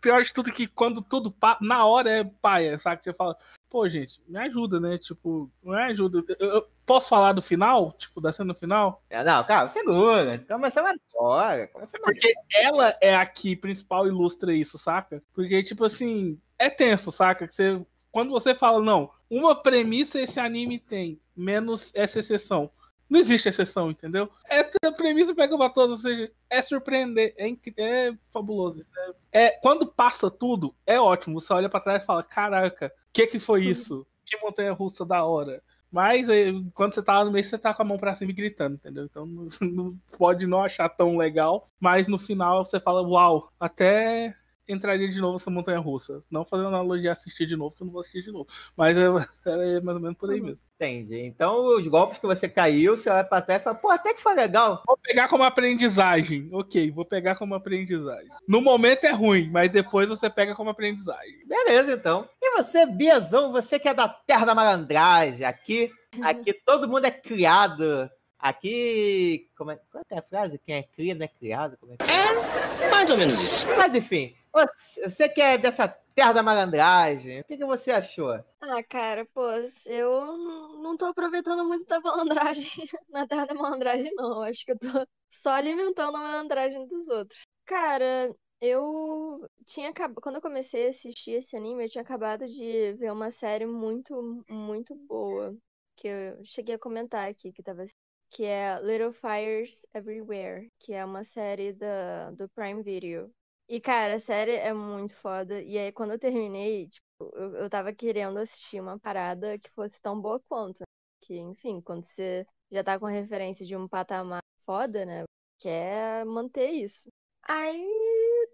Pior de tudo é que quando tudo na hora é paia, sabe? Você fala, pô, gente, me ajuda, né? Tipo, me ajuda. Eu, eu posso falar do final? Tipo, da cena final? É, Não, calma, segura. Começamos agora. Começamos Porque ela é a que principal ilustra isso, saca? Porque, tipo assim, é tenso, saca? Que você, quando você fala, não, uma premissa esse anime tem, menos essa exceção. Não existe exceção, entendeu? É a premissa pega pra todos, ou seja, é surpreender, é, é fabuloso. isso É, é- quando passa tudo, é ótimo. Você olha pra trás e fala, caraca, o que que foi isso? Que montanha russa da hora. Mas eh, quando você tá lá no meio, você tá com a mão pra cima e gritando, entendeu? Então não, não pode não achar tão legal, mas no final você fala, uau, até entraria de novo essa montanha russa. Não fazendo analogia a assistir de novo, que eu não vou assistir de novo. Mas é, é mais ou menos por aí mesmo. Entendi. Então, os golpes que você caiu, você olha pra trás e fala, pô, até que foi legal. Vou pegar como aprendizagem. Ok, vou pegar como aprendizagem. No momento é ruim, mas depois você pega como aprendizagem. Beleza, então. E você, Biazão, você que é da terra da malandragem. Aqui, aqui todo mundo é criado. Aqui. Como é, qual é a frase? Quem é cria não é criado? Como é que... Mais ou menos isso. Mas enfim, você, que é dessa terra da malandragem, o que, que você achou? Ah, cara, pô, eu não não tô aproveitando muito da malandragem na terra da malandragem, não. Acho que eu tô só alimentando a malandragem dos outros. Cara, eu tinha acabado. Quando eu comecei a assistir esse anime, eu tinha acabado de ver uma série muito, muito boa. Que eu cheguei a comentar aqui, que tava que é Little Fires Everywhere, que é uma série da, do Prime Video. E, cara, a série é muito foda. E aí, quando eu terminei, tipo, eu, eu tava querendo assistir uma parada que fosse tão boa quanto. né? Que, enfim, quando você já tá com referência de um patamar foda, né? Quer manter isso. Aí,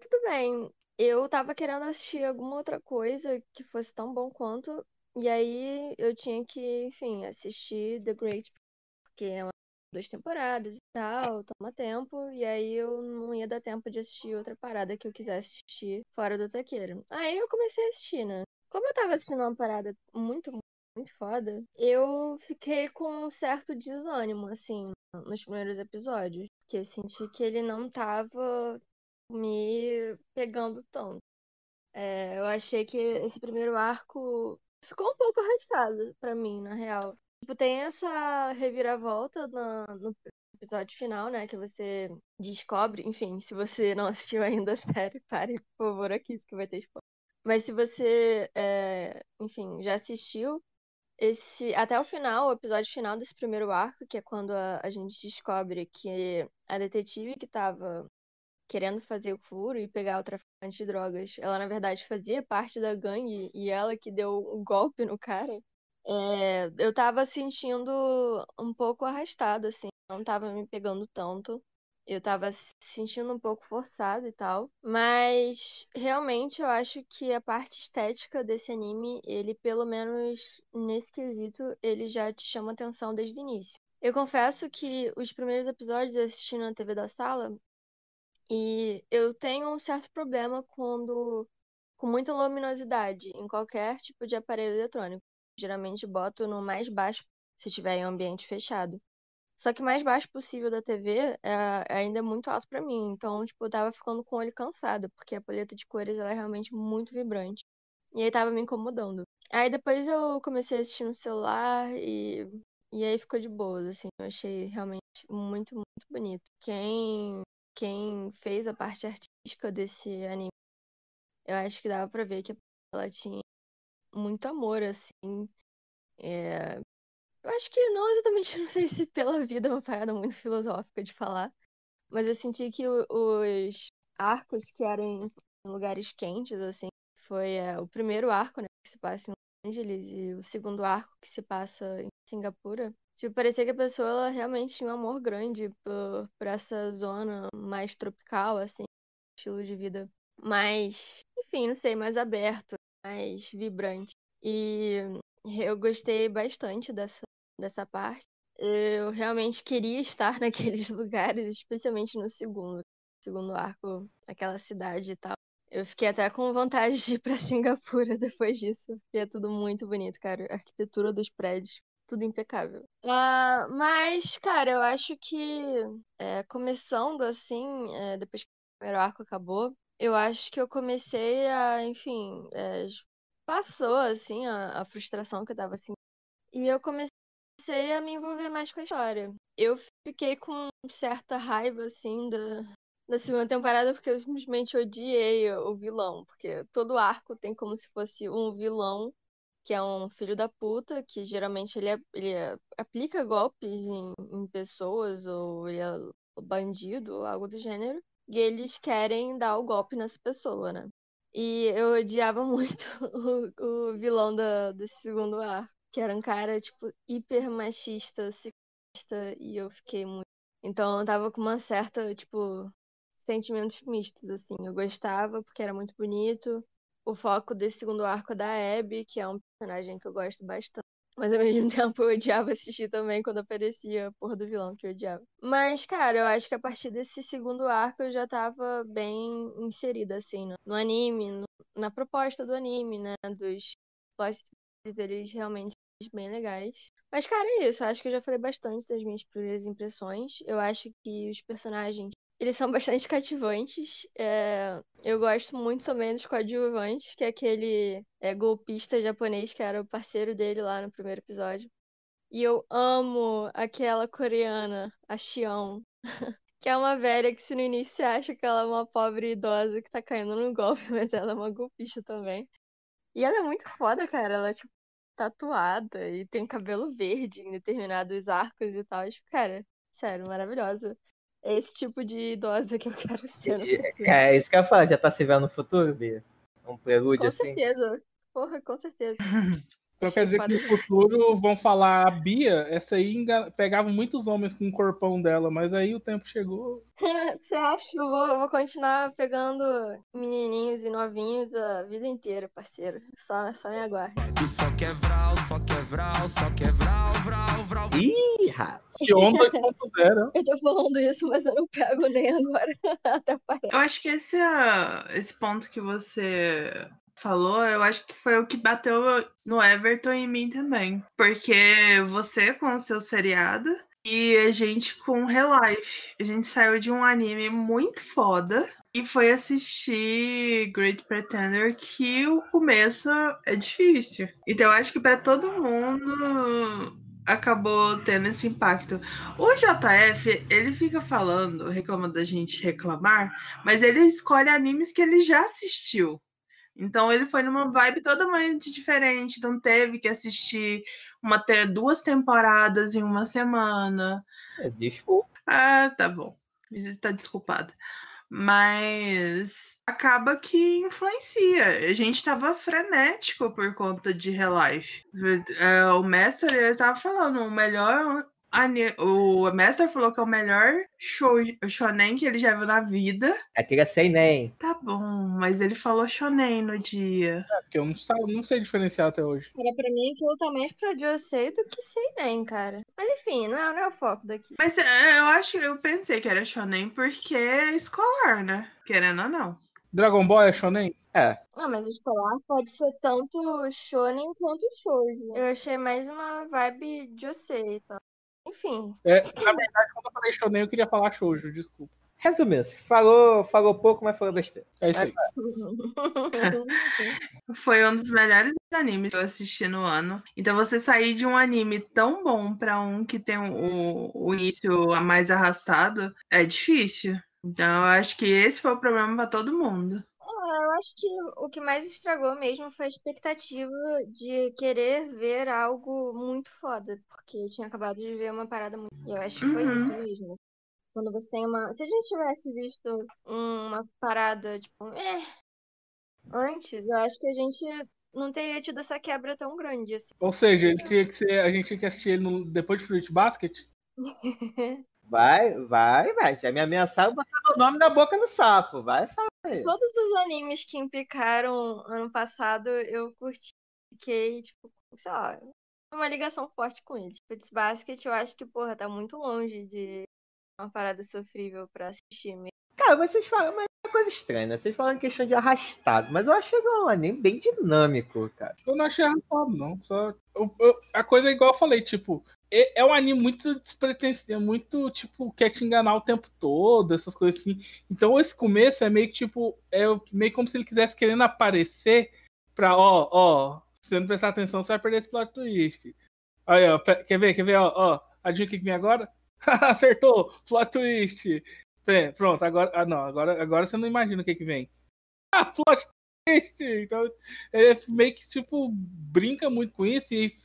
tudo bem. Eu tava querendo assistir alguma outra coisa que fosse tão bom quanto. E aí, eu tinha que, enfim, assistir The Great, porque é uma duas temporadas e tal, toma tempo, e aí eu não ia dar tempo de assistir outra parada que eu quisesse assistir fora do Taqueiro. Aí eu comecei a assistir, né? Como eu tava assistindo uma parada muito, muito foda, eu fiquei com um certo desânimo, assim, nos primeiros episódios, porque eu senti que ele não tava me pegando tanto. É, eu achei que esse primeiro arco ficou um pouco arrastado pra mim, na real. Tipo, tem essa reviravolta na- no episódio final, né? Que você descobre, enfim, se você não assistiu ainda a série, pare, por favor, aqui, que vai ter spoiler. Mas se você, é, enfim, já assistiu esse até o final, o episódio final desse primeiro arco, que é quando a, a gente descobre que a detetive que tava querendo fazer o furo e pegar o traficante de drogas, ela na verdade fazia parte da gangue e ela que deu o golpe no cara. É, eu tava sentindo um pouco arrastado, assim, não tava me pegando tanto. Eu tava se sentindo um pouco forçado e tal. Mas realmente eu acho que a parte estética desse anime, ele, pelo menos nesse quesito, ele já te chama atenção desde o início. Eu confesso que os primeiros episódios eu assisti na TV da sala e eu tenho um certo problema quando com muita luminosidade em qualquer tipo de aparelho eletrônico. Geralmente boto no mais baixo se estiver em um ambiente fechado. Só que mais baixo possível da TV é ainda é muito alto pra mim. Então, tipo, eu tava ficando com o olho cansado, porque a paleta de cores ela é realmente muito vibrante. E aí tava me incomodando. Aí depois eu comecei a assistir no celular e, e aí ficou de boas, assim. Eu achei realmente muito, muito bonito. Quem, quem fez a parte artística desse anime, eu acho que dava pra ver que ela tinha muito amor, assim. É, Eu acho que não exatamente, não sei se pela vida é uma parada muito filosófica de falar, mas eu senti que os arcos que eram em lugares quentes, assim, foi é, o primeiro arco, né, que se passa em Los Angeles, e o segundo arco que se passa em Singapura. Tipo, parecia que a pessoa ela realmente tinha um amor grande por, por essa zona mais tropical, assim, estilo de vida mais, enfim, não sei, mais aberto, mais vibrante. E Eu gostei bastante dessa, dessa parte. Eu realmente queria estar naqueles lugares, especialmente no segundo, segundo arco, aquela cidade e tal. Eu fiquei até com vontade de ir pra Singapura depois disso, porque é tudo muito bonito, cara. A arquitetura dos prédios, tudo impecável. Ah, mas, cara, eu acho que é, começando assim, é, depois que o primeiro arco acabou, eu acho que eu comecei a, enfim, é, passou assim a, a frustração que eu tava assim. E eu comecei a me envolver mais com a história. Eu fiquei com certa raiva, assim, da, da segunda temporada, porque eu simplesmente odiei o vilão. Porque todo arco tem como se fosse um vilão, que é um filho da puta, que geralmente ele, ele aplica golpes em, em pessoas, ou ele é bandido, ou algo do gênero. E eles querem dar o golpe nessa pessoa, né? E eu odiava muito o, o vilão da, desse segundo arco, que era um cara, tipo, hiper machista, sexista, e eu fiquei muito. Então eu tava com uma certa, tipo, sentimentos mistos, assim. Eu gostava porque era muito bonito. O foco desse segundo arco é da Abby, que é um personagem que eu gosto bastante. Mas ao mesmo tempo eu odiava assistir também quando aparecia a porra do vilão que eu odiava. Mas, cara, eu acho que a partir desse segundo arco eu já tava bem inserida, assim, no, no anime, no, na proposta do anime, né? Dos plots deles realmente bem legais. Mas, cara, é isso. Eu acho que eu já falei bastante das minhas primeiras impressões. Eu acho que os personagens eles são bastante cativantes. É, eu gosto muito também dos coadjuvantes, que é aquele é, golpista japonês que era o parceiro dele lá no primeiro episódio. E eu amo aquela coreana, a Xion, que é uma velha que se no início você acha que ela é uma pobre idosa que tá caindo no golpe, mas ela é uma golpista também. E ela é muito foda, cara. Ela é, tipo, tatuada e tem cabelo verde em determinados arcos e tal. Tipo, cara, sério, maravilhosa. É esse tipo de idosa que eu quero ser no futuro. É, isso que eu ia falar. Já tá se vendo no futuro, Bia? Um prelúdio Com assim? certeza. Porra, com certeza. Então quer dizer que no futuro vão falar a Bia, essa aí enga- pegava muitos homens com o corpão dela, mas aí o tempo chegou. Você acha que eu vou, eu vou continuar pegando menininhos e novinhos a vida inteira, parceiro? Só, só me aguarde. Só quer vral, só quer vral, só quer vral, vral, vral. Ih, rapaz. Xion 2.0. Eu tô falando isso, mas eu não pego nem agora. Até parece. Eu acho que esse, ah, esse ponto que você falou, eu acho que foi o que bateu no Everton e em mim também. Porque você com o seu seriado e a gente com Relife. A gente saiu de um anime muito foda e foi assistir Great Pretender, que o começo é difícil. Então eu acho que pra todo mundo acabou tendo esse impacto. O JF, ele fica falando, reclamando da gente reclamar, mas ele escolhe animes que ele já assistiu. Então ele foi numa vibe totalmente diferente, não teve que assistir uma te- duas temporadas em uma semana. É, Desculpa. Ah, tá bom. Está desculpada. Mas acaba que influencia. A gente tava frenético por conta de Relife. É, O Mestre ele tava falando, o melhor. O Mestre falou que é o melhor show, shonen que ele já viu na vida. Aquele é sem nem. Tá bom, mas ele falou shonen no dia. É, porque eu não, sa- não sei diferenciar até hoje. Cara, pra mim aquilo tá mais pra Josei do que sei nem, cara. Mas enfim, não é, não é o foco daqui. Mas é, eu acho, eu pensei que era shonen porque é escolar, né? Querendo ou não. Dragon Ball é shonen? É. Ah, mas escolar pode ser tanto shonen quanto shoujo. Eu achei mais uma vibe Josei e tal. Enfim. É, na verdade, quando eu falei shonen, eu queria falar shoujo, desculpa. Resumindo, falou, falou pouco, mas falou besteira. É isso aí. Foi um dos melhores animes que eu assisti no ano. Então você sair de um anime tão bom pra um que tem o, o início mais arrastado é difícil. Então eu acho que esse foi o problema pra todo mundo. É, eu acho que o que mais estragou mesmo foi a expectativa de querer ver algo muito foda, porque eu tinha acabado de ver uma parada muito. E eu acho que foi Uhum. isso mesmo. Quando você tem uma. Se a gente tivesse visto uma parada, tipo, é. Antes, eu acho que a gente não teria tido essa quebra tão grande assim. Ou seja, ele tinha que ser, a gente tinha que assistir ele no- depois de Fruit Basket. Vai, vai, vai. Já me ameaçaram botar o nome na boca do sapo. Vai, fala aí. Todos os animes que implicaram ano passado, eu curti. Fiquei, tipo, sei lá, uma ligação forte com eles. Fruits Basket, eu acho que, porra, tá muito longe de uma parada sofrível pra assistir mesmo. Cara, vocês falam, mas é uma coisa estranha, né? Vocês falam em questão de arrastado, mas eu achei um anime bem dinâmico, cara. Eu não achei arrastado, não. Só, eu- eu- a coisa é igual eu falei, tipo, é, é um anime muito despretensioso, muito, tipo, quer te enganar o tempo todo, essas coisas assim. Então esse começo é meio que, tipo, é meio como se ele quisesse querendo aparecer pra, ó, ó, se você não prestar atenção, você vai perder esse plot twist. Aí, ó, quer ver, quer ver, ó, ó, adivinha o que vem agora? Acertou, plot twist. Pronto, agora, ah, não, agora, agora você não imagina o que que vem. Ah, plot twist! Então, é meio que, tipo, brinca muito com isso e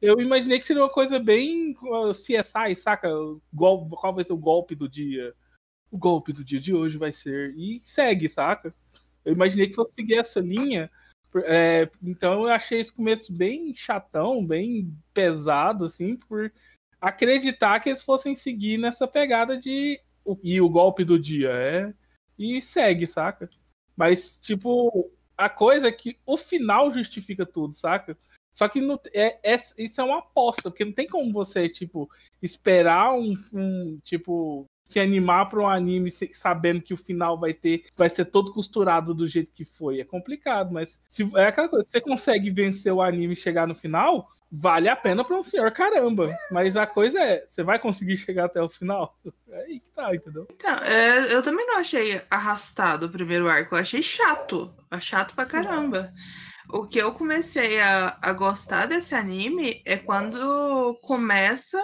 eu imaginei que seria uma coisa bem uh, CSI, saca? Gol- Qual vai ser o golpe do dia? O golpe do dia de hoje vai ser. E segue, saca? Eu imaginei que fosse seguir essa linha. é, então eu achei esse começo bem chatão, bem pesado, assim, por acreditar que eles fossem seguir nessa pegada de. E o golpe do dia, é. E segue, saca? Mas, tipo, a coisa é que o final justifica tudo, saca? Só que não- é, é- isso é uma aposta, porque não tem como você, tipo, esperar um, um, tipo, se animar para um anime sabendo que o final vai ter, vai ser todo costurado do jeito que foi. É complicado, mas se, é aquela coisa, se você consegue vencer o anime e chegar no final, vale a pena para um senhor caramba. Mas a coisa é, você vai conseguir chegar até o final? É aí que tá, entendeu? Então, é, eu também não achei arrastado o primeiro arco, eu achei chato. Chato pra caramba. O que eu comecei a, a gostar desse anime é quando começa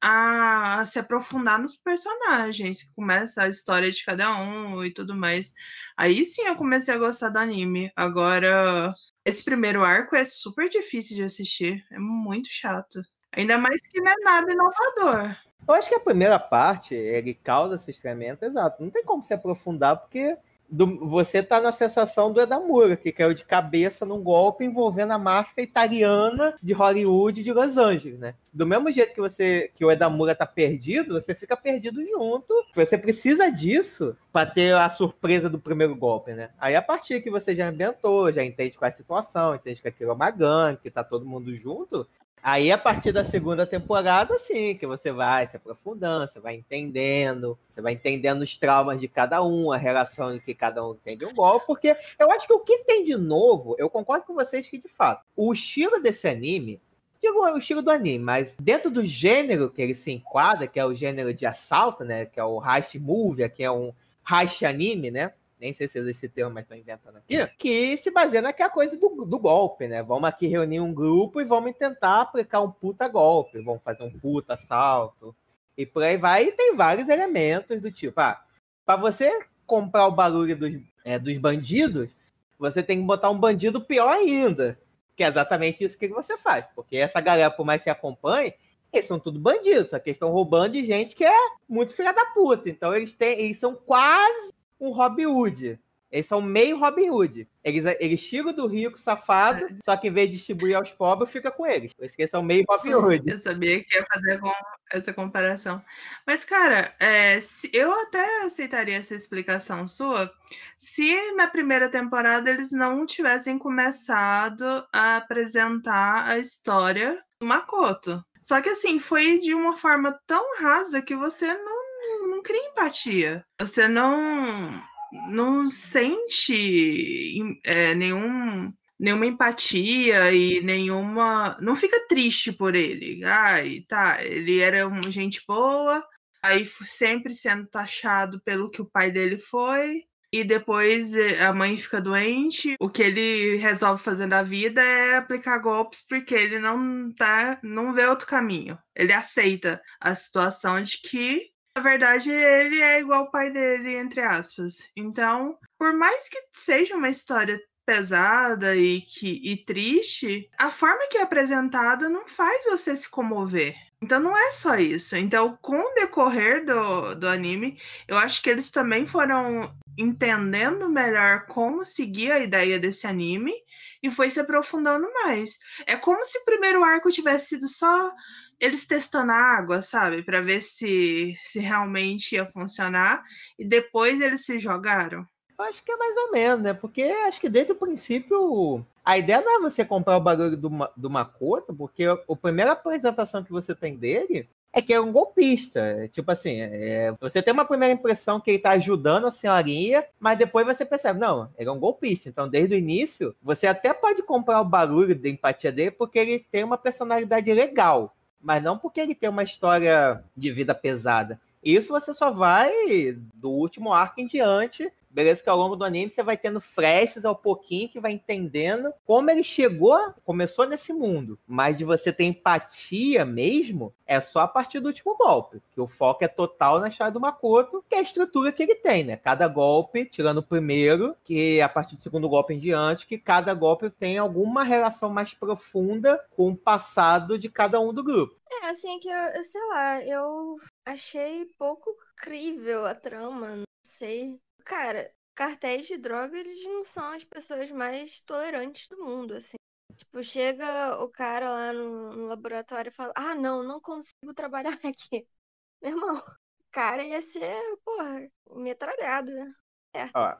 a se aprofundar nos personagens, começa a história de cada um e tudo mais. Aí sim eu comecei a gostar do anime. Agora, esse primeiro arco é super difícil de assistir, é muito chato. Ainda mais que não é nada inovador. Eu acho que a primeira parte, ele causa esse estranhamento, exato. Não tem como se aprofundar, porque do- você tá na sensação do Edamura, que caiu de cabeça num golpe envolvendo a máfia italiana de Hollywood de Los Angeles, né? Do mesmo jeito que você que o Edamura tá perdido, você fica perdido junto. Você precisa disso para ter a surpresa do primeiro golpe, né? Aí a partir que você já ambientou, já entende qual é a situação, entende que aquilo é uma gangue, que tá todo mundo junto, Aí, a partir da segunda temporada, sim, que você vai se aprofundando, você vai entendendo, você vai entendendo os traumas de cada um, a relação em que cada um tem de um golpe, porque eu acho que o que tem de novo, eu concordo com vocês que, de fato, o estilo desse anime, digo o estilo do anime, mas dentro do gênero que ele se enquadra, que é o gênero de assalto, né, que é o heist movie, que é um heist anime, né, nem sei se existe esse termo, mas estou inventando aqui, que se baseia naquela coisa do, do golpe, né? Vamos aqui reunir um grupo e vamos tentar aplicar um puta golpe, vamos fazer um puta assalto, e por aí vai. E tem vários elementos do tipo, ah, para você comprar o barulho dos, é, dos bandidos, você tem que botar um bandido pior ainda, que é exatamente isso que você faz, porque essa galera, por mais que se acompanhe, eles são tudo bandidos, só que eles estão roubando de gente que é muito filha da puta. Então eles, têm, eles são quase um Robin Hood. Eles são meio Robin Hood. Eles, eles tiram do rico safado, só que em vez de distribuir aos pobres, fica com eles. Eles são meio Robin Hood. Eu sabia que ia fazer com essa comparação. Mas, cara, é, se- eu até aceitaria essa explicação sua se na primeira temporada eles não tivessem começado a apresentar a história do Makoto. Só que, assim, foi de uma forma tão rasa que você não, não cria empatia. Você não, não sente é, nenhum nenhuma empatia e nenhuma. Não fica triste por ele. Ai, tá, ele era um gente boa, aí sempre sendo taxado pelo que o pai dele foi. E depois eh, a mãe fica doente. O que ele resolve fazer da vida é aplicar golpes porque ele não tá, não vê outro caminho. Ele aceita a situação de que, na verdade, ele é igual o pai dele, entre aspas. Então, por mais que seja uma história pesada e, que, e triste, a forma que é apresentada não faz você se comover. Então não é só isso. Então, com o decorrer do, do anime, eu acho que eles também foram entendendo melhor como seguir a ideia desse anime e foi se aprofundando mais. É como se o primeiro arco tivesse sido só eles testando a água, sabe? Para ver se, se realmente ia funcionar. E depois eles se jogaram. Eu acho que é mais ou menos, né? Porque acho que desde o princípio a ideia não é você comprar o barulho do, do Makoto, porque a, a primeira apresentação que você tem dele é que é um golpista. É Tipo assim, é- você tem uma primeira impressão que ele tá ajudando a senhorinha, mas depois você percebe, não, ele é um golpista. Então, desde o início, você até pode comprar o barulho da empatia dele porque ele tem uma personalidade legal, mas não porque ele tem uma história de vida pesada. Isso você só vai do último arco em diante. Beleza que ao longo do anime você vai tendo flashes ao pouquinho que vai entendendo como ele chegou, começou nesse mundo. Mas de você ter empatia mesmo, é só a partir do último golpe. Que o foco é total na história do Makoto, que é a estrutura que ele tem, né? Cada golpe, tirando o primeiro, que a partir do segundo golpe em diante, que cada golpe tem alguma relação mais profunda com o passado de cada um do grupo. É, assim, que eu, eu sei lá, eu achei pouco crível a trama, não sei. Cara, cartéis de droga, eles não são as pessoas mais tolerantes do mundo, assim. Tipo, chega o cara lá no, no laboratório e fala: Ah, não, não consigo trabalhar aqui. Meu irmão, o cara ia ser, porra, metralhado, né? Ó,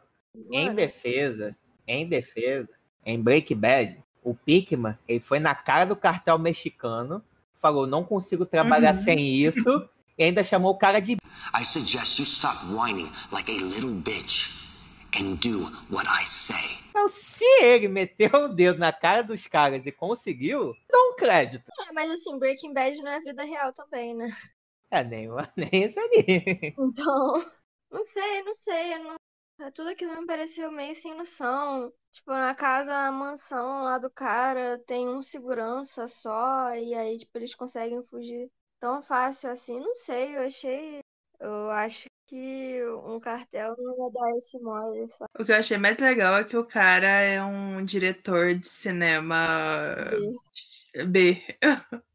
em defesa, em defesa, em Breaking Bad, o Pikman, ele foi na cara do cartel mexicano, falou, não consigo trabalhar Uhum. sem isso, e ainda chamou o cara de I suggest you stop whining like a little bitch and do what I say. Então, se ele meteu o dedo na cara dos caras e conseguiu, dá um crédito. É, mas assim, Breaking Bad não é vida real também, né? É, nem, nem esse ali. Então, não sei, não sei. não- é Tudo aquilo me pareceu meio sem noção. Tipo, na casa, a mansão lá do cara tem um segurança só, e aí, tipo, eles conseguem fugir tão fácil assim. Não sei, eu achei. Eu acho que um cartel não ia dar esse mole, sabe? O que eu achei mais legal é que o cara é um diretor de cinema B.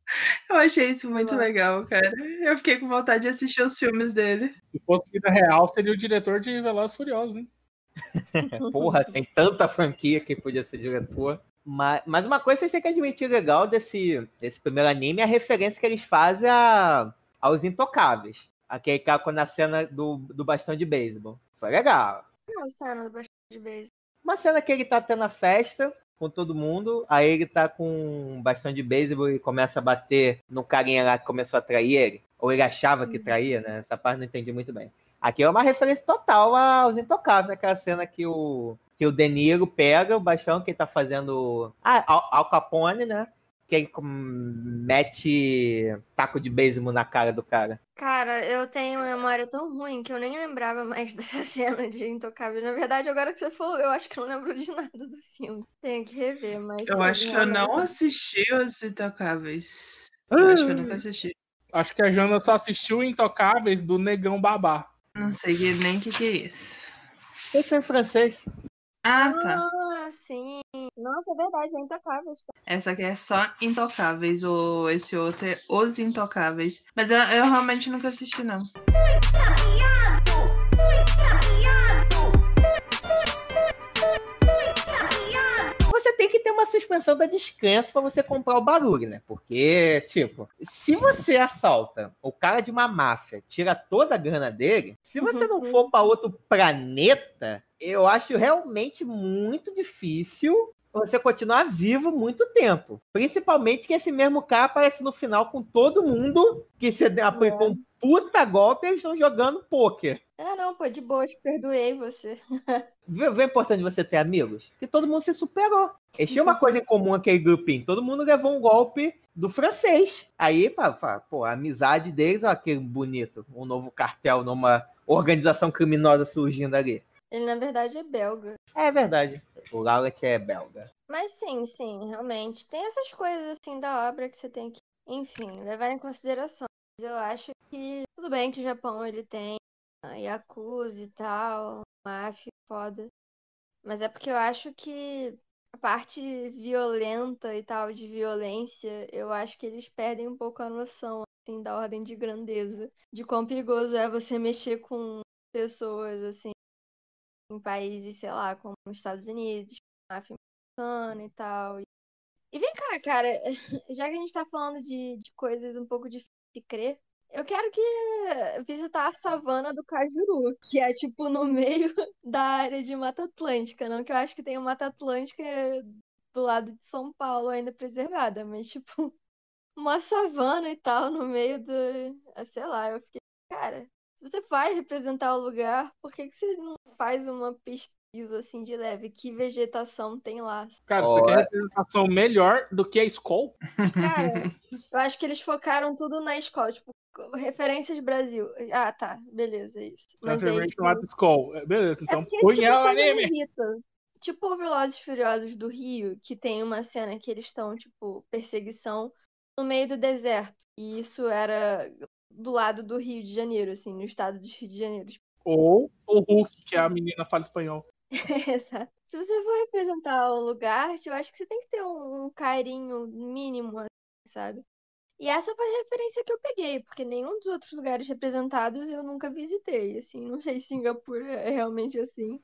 Eu achei isso muito Legal. legal, cara. Eu fiquei com vontade de assistir os filmes dele. Se fosse vida real, seria o diretor de Velozes e Furiosos, hein? Porra, tem tanta franquia que podia ser diretor. Mas, mas uma coisa vocês têm que admitir legal desse, desse primeiro anime é a referência que eles fazem a, aos intocáveis. Aquele cara na cena do, do bastão de beisebol. Foi legal. Não, cena do bastante de beijo. Uma cena que ele tá tendo a festa com todo mundo, aí ele tá com um bastão de beisebol e começa a bater no carinha lá que começou a trair ele. Ou ele achava que traía, né? Essa parte eu não entendi muito bem. Aqui é uma referência total aos intocáveis, naquela cena que o, que o De Niro pega o bastão que ele tá fazendo. Ah, Al, Al Capone, né? Que ele mete taco de beisebol na cara do cara. Cara, eu tenho uma memória tão ruim que eu nem lembrava mais dessa cena de Intocável. Na verdade, agora que você falou, eu acho que eu não lembro de nada do filme. Tenho que rever, mas. Eu acho que eu não assisti Os Intocáveis. Eu acho que eu nunca assisti. Acho que a Jana só assistiu Intocáveis do Negão Babá. Não sei nem o que, que é isso. Esse foi em francês. Ah, tá. Ah, sim. Nossa, é verdade, é Intocável. Essa aqui é só Intocáveis, ou esse outro é Os Intocáveis. Mas eu, eu realmente nunca assisti, não. Suspensão da descrença pra você comprar o barulho, né? Porque, tipo, se você assalta o cara de uma máfia, tira toda a grana dele, se você não for pra outro planeta, eu acho realmente muito difícil você continuar vivo muito tempo. Principalmente que esse mesmo cara aparece no final com todo mundo que se aplicou um puta golpe eles estão jogando pôquer. É, não, pô, de boa, perdoei você. Vê, a importância de você ter amigos? Que todo mundo se superou. Eles tinham uma coisa em comum, aquele grupinho. Todo mundo levou um golpe do francês. Aí, pá, pá, pô, a amizade deles, ó, que bonito. Um novo cartel numa organização criminosa surgindo ali. Ele, na verdade, é belga. É verdade. O Lauret é belga. Mas sim, sim, realmente. Tem essas coisas, assim, da obra que você tem que, enfim, levar em consideração. Mas eu acho que, tudo bem que o Japão, ele tem Yakuza e tal, máfia foda. Mas é porque eu acho que a parte violenta e tal, de violência, eu acho que eles perdem um pouco a noção, assim, da ordem de grandeza. De quão perigoso é você mexer com pessoas, assim, em países, sei lá, como os Estados Unidos, máfia mexicana e tal. E vem cá, cara, já que a gente tá falando de, de coisas um pouco difíceis de crer, Eu quero que visitar a savana do Cajuru, que é tipo no meio da área de Mata Atlântica, não que eu acho que tem uma Mata Atlântica do lado de São Paulo ainda preservada, mas tipo uma savana e tal no meio do, ah, sei lá, eu fiquei, cara, se você vai representar o lugar, por que que você não faz uma pesquisa assim de leve? Que vegetação tem lá? Cara, você quer representação melhor do que a Skol? Cara, eu acho que eles focaram tudo na escola, tipo, referências Brasil. Ah, tá, beleza, é isso. Mas aí, Transformei tipo, Skol. É, Beleza, é então porque esse põe tipo ela anime. Tipo o Velozes Furiosos do Rio, que tem uma cena que eles estão, tipo, perseguição no meio do deserto. E isso era do lado do Rio de Janeiro, assim, no estado do Rio de Janeiro. Ou o Hulk, que a menina fala espanhol. Exato. Se você for representar o lugar, eu acho que você tem que ter um, um carinho mínimo, assim, sabe? E essa foi a referência que eu peguei, porque nenhum dos outros lugares representados eu nunca visitei, assim. Não sei se Singapura é realmente assim.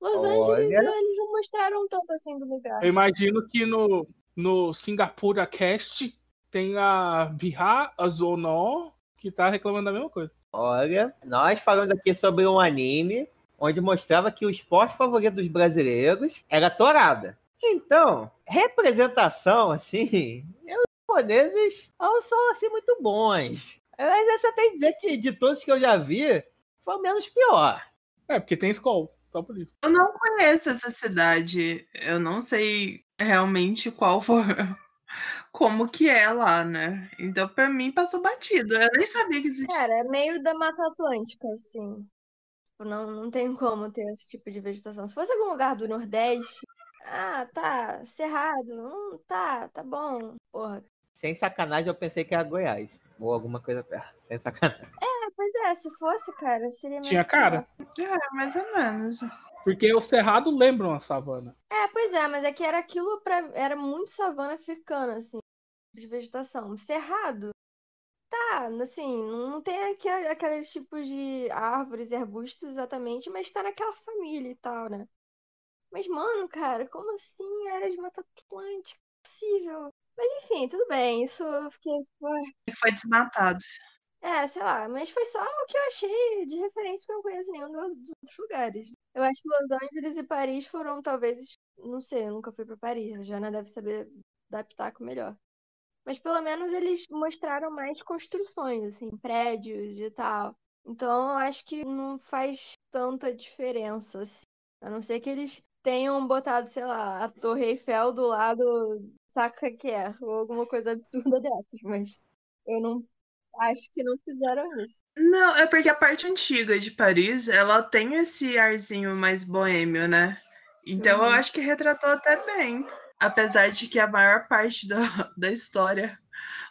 Los Angeles, Olha. eles não mostraram tanto assim do lugar. Eu imagino que no, no Singapura Cast tem a Biha Azono, que tá reclamando da mesma coisa. Olha, nós falamos aqui sobre um anime onde mostrava que o esporte favorito dos brasileiros era tourada. Então, representação, assim, os japoneses são assim muito bons. Mas essa tem que dizer que de todos que eu já vi, foi o menos pior. É, porque tem Skol, só por isso. Eu não conheço essa cidade. Eu não sei realmente qual for. Como que é lá, né? Então, pra mim, passou batido. Eu nem sabia que existia. Cara, é meio da Mata Atlântica, assim. Tipo, Não, não tem como ter esse tipo de vegetação. Se fosse algum lugar do Nordeste, ah, tá, cerrado, hum, tá, tá bom. Porra. Sem sacanagem, eu pensei que era Goiás. Ou alguma coisa perto. Sem sacanagem. É, pois é, se fosse, cara, seria mais Tinha cara? É, mais ou menos. Porque o Cerrado lembram a savana. É, pois é, mas é que era aquilo pra. Era muito savana africana, assim, de vegetação. Cerrado, tá, assim, não tem aquele, aqueles tipos de árvores e arbustos exatamente, mas tá naquela família e tal, né? Mas, mano, cara, como assim? Área de Mata Atlântica? Possível. Mas enfim, tudo bem. Isso eu fiquei, tipo, foi desmatado. é, sei lá, mas foi só o que eu achei de referência, porque eu não conheço nenhum do- dos outros lugares. Eu acho que Los Angeles e Paris foram, talvez, não sei, eu nunca fui pra Paris, a Jana deve saber dar pitaco melhor. Mas pelo menos eles mostraram mais construções, assim, prédios e tal. Então eu acho que não faz tanta diferença, assim. A não ser que eles tenham botado, sei lá, a Torre Eiffel do lado, saca que é, ou alguma coisa absurda dessas, mas eu não acho que não fizeram isso. Não, é porque a parte antiga de Paris, ela tem esse arzinho mais boêmio, né? Então eu Uhum. acho que retratou até bem. Apesar de que a maior parte da, da história,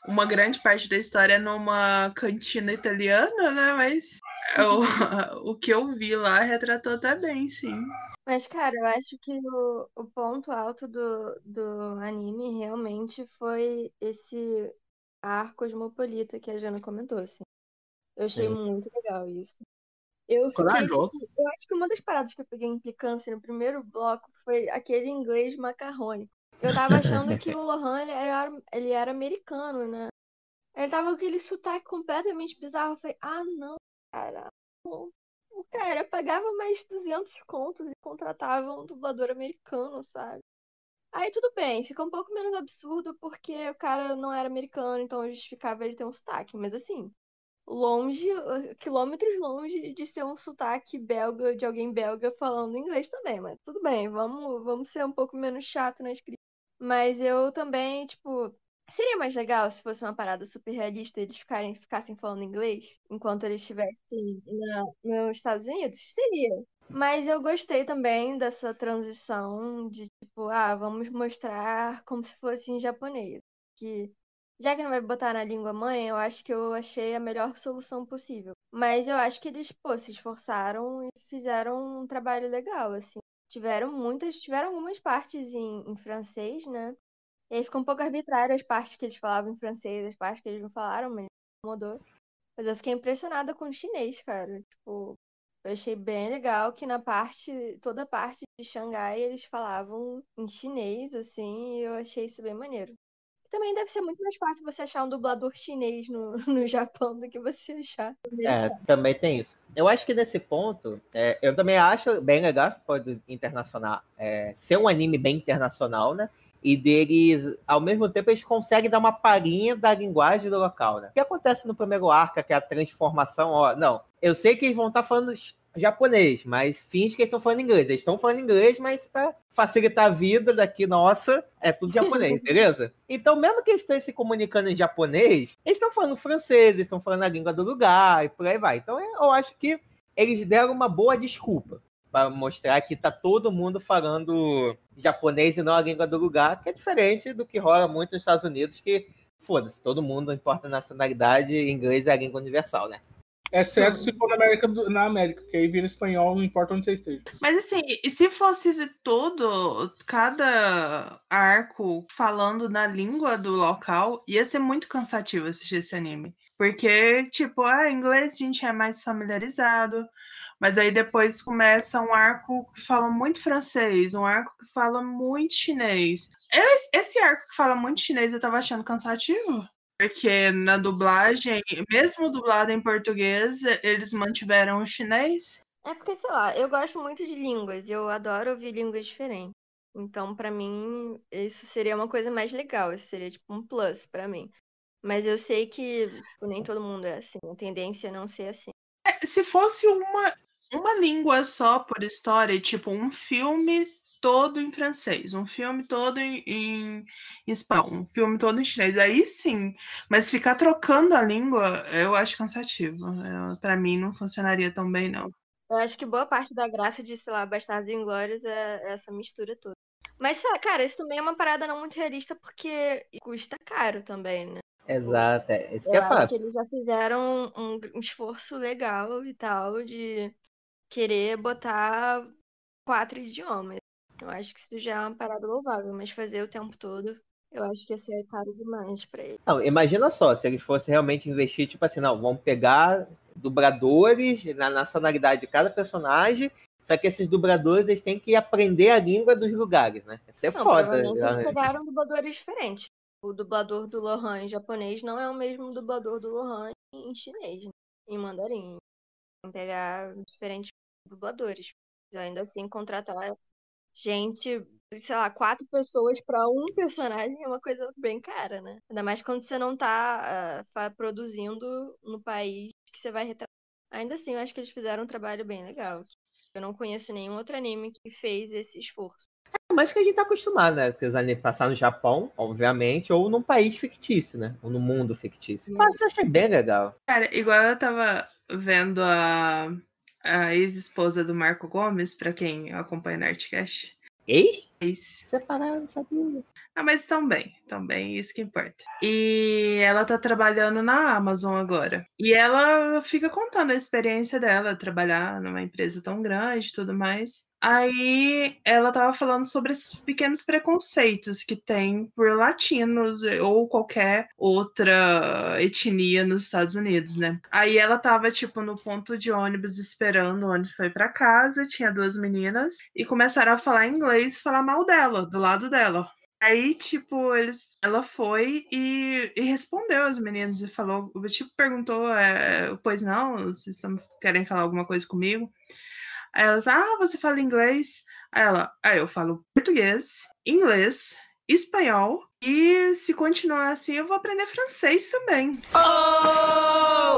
uma grande parte da história é numa cantina italiana, né? Mas o, o que eu vi lá retratou até bem, sim. Mas, cara, eu acho que o, o ponto alto do, do anime realmente foi esse ar cosmopolita que a Jana comentou, assim. Eu achei Sim. muito legal isso. Eu fiquei, tipo, eu acho que uma das paradas que eu peguei implicância no primeiro bloco foi aquele inglês macarrônico. Eu tava achando que o Lohan, ele era, ele era americano, né? Ele tava com aquele sotaque completamente bizarro. Eu falei, ah, não, cara. O cara pagava mais 200 contos e contratava um dublador americano, sabe? Aí tudo bem, fica um pouco menos absurdo porque o cara não era americano, então justificava ele ter um sotaque. Mas assim, longe, uh, quilômetros longe de ser um sotaque belga, de alguém belga falando inglês também. Mas tudo bem, vamos, vamos ser um pouco menos chato na escrita. Mas eu também, tipo, seria mais legal se fosse uma parada super realista e eles ficarem, ficassem falando inglês enquanto eles estivessem nos Estados Unidos? Seria. Mas eu gostei também dessa transição de, tipo, ah, vamos mostrar como se fosse em japonês. Que, já que não vai botar na língua mãe, eu acho que eu achei a melhor solução possível. Mas eu acho que eles, pô, se esforçaram e fizeram um trabalho legal, assim. Tiveram muitas, tiveram algumas partes em, em francês, né? E aí fica um pouco arbitrário as partes que eles falavam em francês, as partes que eles não falaram, mas mudou. Mas eu fiquei impressionada com o chinês, cara. Tipo, eu achei bem legal que na parte, toda a parte de Xangai eles falavam em chinês, assim, e eu achei isso bem maneiro. Também deve ser muito mais fácil você achar um dublador chinês no, no Japão do que você achar. É, também tem isso. Eu acho que nesse ponto, é, eu também acho bem legal pode internacional, é, ser um anime bem internacional, né? E deles, ao mesmo tempo, eles conseguem dar uma palhinha da linguagem do local, né? O que acontece no primeiro arco, que é a transformação, ó, não. Eu sei que eles vão estar falando japonês, mas finge que eles estão falando inglês. Eles estão falando inglês, mas para facilitar a vida daqui nossa, é tudo japonês, beleza? Então, mesmo que eles estejam se comunicando em japonês, eles estão falando francês, eles estão falando a língua do lugar e por aí vai. Então, eu acho que eles deram uma boa desculpa para mostrar que tá todo mundo falando japonês e não a língua do lugar, que é diferente do que rola muito nos Estados Unidos, que foda-se, todo mundo, não importa a nacionalidade, inglês é a língua universal, né? Exceto se for na América, do- na América, porque aí vira espanhol, não importa onde você esteja. Mas assim, e se fosse de todo, cada arco falando na língua do local, ia ser muito cansativo assistir esse anime. Porque, tipo, ah, inglês a gente é mais familiarizado, mas aí depois começa um arco que fala muito francês, um arco que fala muito chinês. Esse, arco que fala muito chinês eu tava achando cansativo. Porque na dublagem, mesmo dublado em português, eles mantiveram o chinês. É porque, sei lá, eu gosto muito de línguas, eu adoro ouvir línguas diferentes. Então, pra mim, isso seria uma coisa mais legal, isso seria tipo um plus pra mim. Mas eu sei que tipo, nem todo mundo é assim, a tendência é não ser assim. É, se fosse uma, uma língua só por história, tipo um filme todo em francês, um filme todo em, em espanhol, um filme todo em chinês, aí sim. Mas ficar trocando a língua, eu acho cansativo. Pra mim não funcionaria tão bem, não. Eu acho que boa parte da graça de, sei lá, Bastardos Inglórios é essa mistura toda. Mas, cara, isso também é uma parada não muito realista porque custa caro também, né? Exato, é isso que Eu eu ia falar. acho que eles já fizeram um, um esforço legal e tal de querer botar quatro idiomas. Eu acho que isso já é uma parada louvável, mas fazer o tempo todo, eu acho que ia ser caro demais pra ele. Não, imagina só, se eles fossem realmente investir, tipo assim, não, vamos pegar dubladores na nacionalidade de cada personagem, só que esses dubladores eles têm que aprender a língua dos lugares, né? Isso é Não, foda. provavelmente eles pegaram dubladores diferentes. O dublador do Lohan em japonês não é o mesmo dublador do Lohan em chinês, né? em mandarim. Vão pegar diferentes dubladores. Mas ainda assim, contratar gente, sei lá, quatro pessoas pra um personagem é uma coisa bem cara, né? Ainda mais quando você não tá fa- produzindo no país que você vai retratar. Ainda assim, eu acho que eles fizeram um trabalho bem legal. Eu não conheço nenhum outro anime que fez esse esforço. Mas que a gente tá acostumado, né? Que os animes passar no Japão, obviamente, ou num país fictício, né? Ou no mundo fictício. Mas eu achei bem legal. Cara, igual eu tava vendo a, a ex-esposa do Marco Gomes, pra quem acompanha na Artcast. Ex? Ex. Separado, sabia? Ah, mas estão bem, estão bem, isso que importa. E ela tá trabalhando na Amazon agora. E ela fica contando a experiência dela, trabalhar numa empresa tão grande e tudo mais. Aí ela tava falando sobre esses pequenos preconceitos que tem por latinos ou qualquer outra etnia nos Estados Unidos, né? Aí ela tava, tipo, no ponto de ônibus esperando o ônibus foi pra casa, tinha duas meninas, e começaram a falar inglês, falar mal dela, do lado dela. Aí, tipo, eles, ela foi e, e respondeu aos meninos e falou, tipo, perguntou, é, pois não, vocês tão- querem falar alguma coisa comigo? Aí elas, ah, você fala inglês? Aí ela, aí eu falo português, inglês, espanhol e se continuar assim eu vou aprender francês também.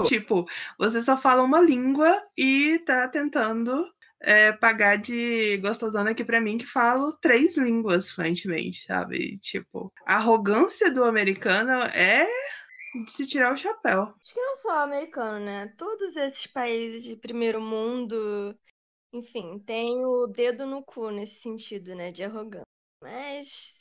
Tipo, você só fala uma língua e tá tentando é, pagar de gostosona aqui pra mim que falo três línguas fluentemente, sabe? Tipo, a arrogância do americano é de se tirar o chapéu. Acho que não só americano, né? Todos esses países de primeiro mundo, enfim, tem o dedo no cu nesse sentido, né? De arrogância. Mas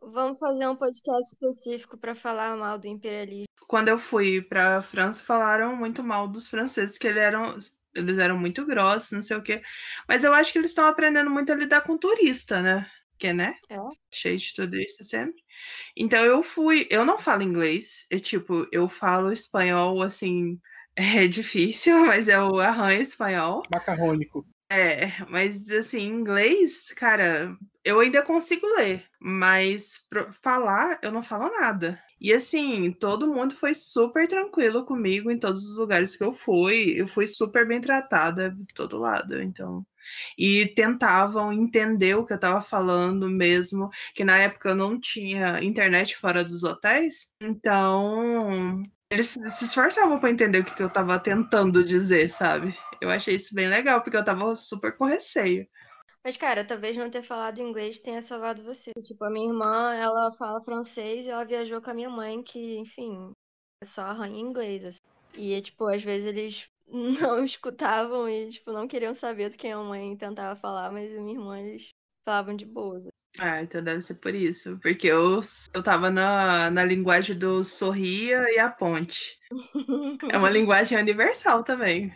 vamos fazer um podcast específico pra falar mal do imperialismo. Quando eu fui pra França, falaram muito mal dos franceses, que eles eram, eles eram muito grossos, não sei o quê. Mas eu acho que eles estão aprendendo muito a lidar com turista, né? Que, né? É. Cheio de turista sempre. Então eu fui, eu não falo inglês, é tipo, eu falo espanhol assim, é difícil, mas eu arranho espanhol. Macarrônico. É, mas assim, inglês, cara, eu ainda consigo ler, mas falar eu não falo nada. E assim, todo mundo foi super tranquilo comigo em todos os lugares que eu fui. Eu fui super bem tratada de todo lado, então. E tentavam entender o que eu tava falando mesmo, que na época eu não tinha internet fora dos hotéis, então eles se esforçavam para entender o que eu tava tentando dizer, sabe? Eu achei isso bem legal, porque eu tava super com receio. Mas, cara, talvez não ter falado inglês tenha salvado você. Tipo, a minha irmã, ela fala francês e ela viajou com a minha mãe, que, enfim, é só arranha em inglês, assim. E, tipo, às vezes eles não escutavam e, tipo, não queriam saber do que a mãe tentava falar, mas a minha irmã, eles falavam de boas. Ah, então deve ser por isso. Porque eu, eu tava na, na linguagem do sorria e a ponte. É uma linguagem universal também.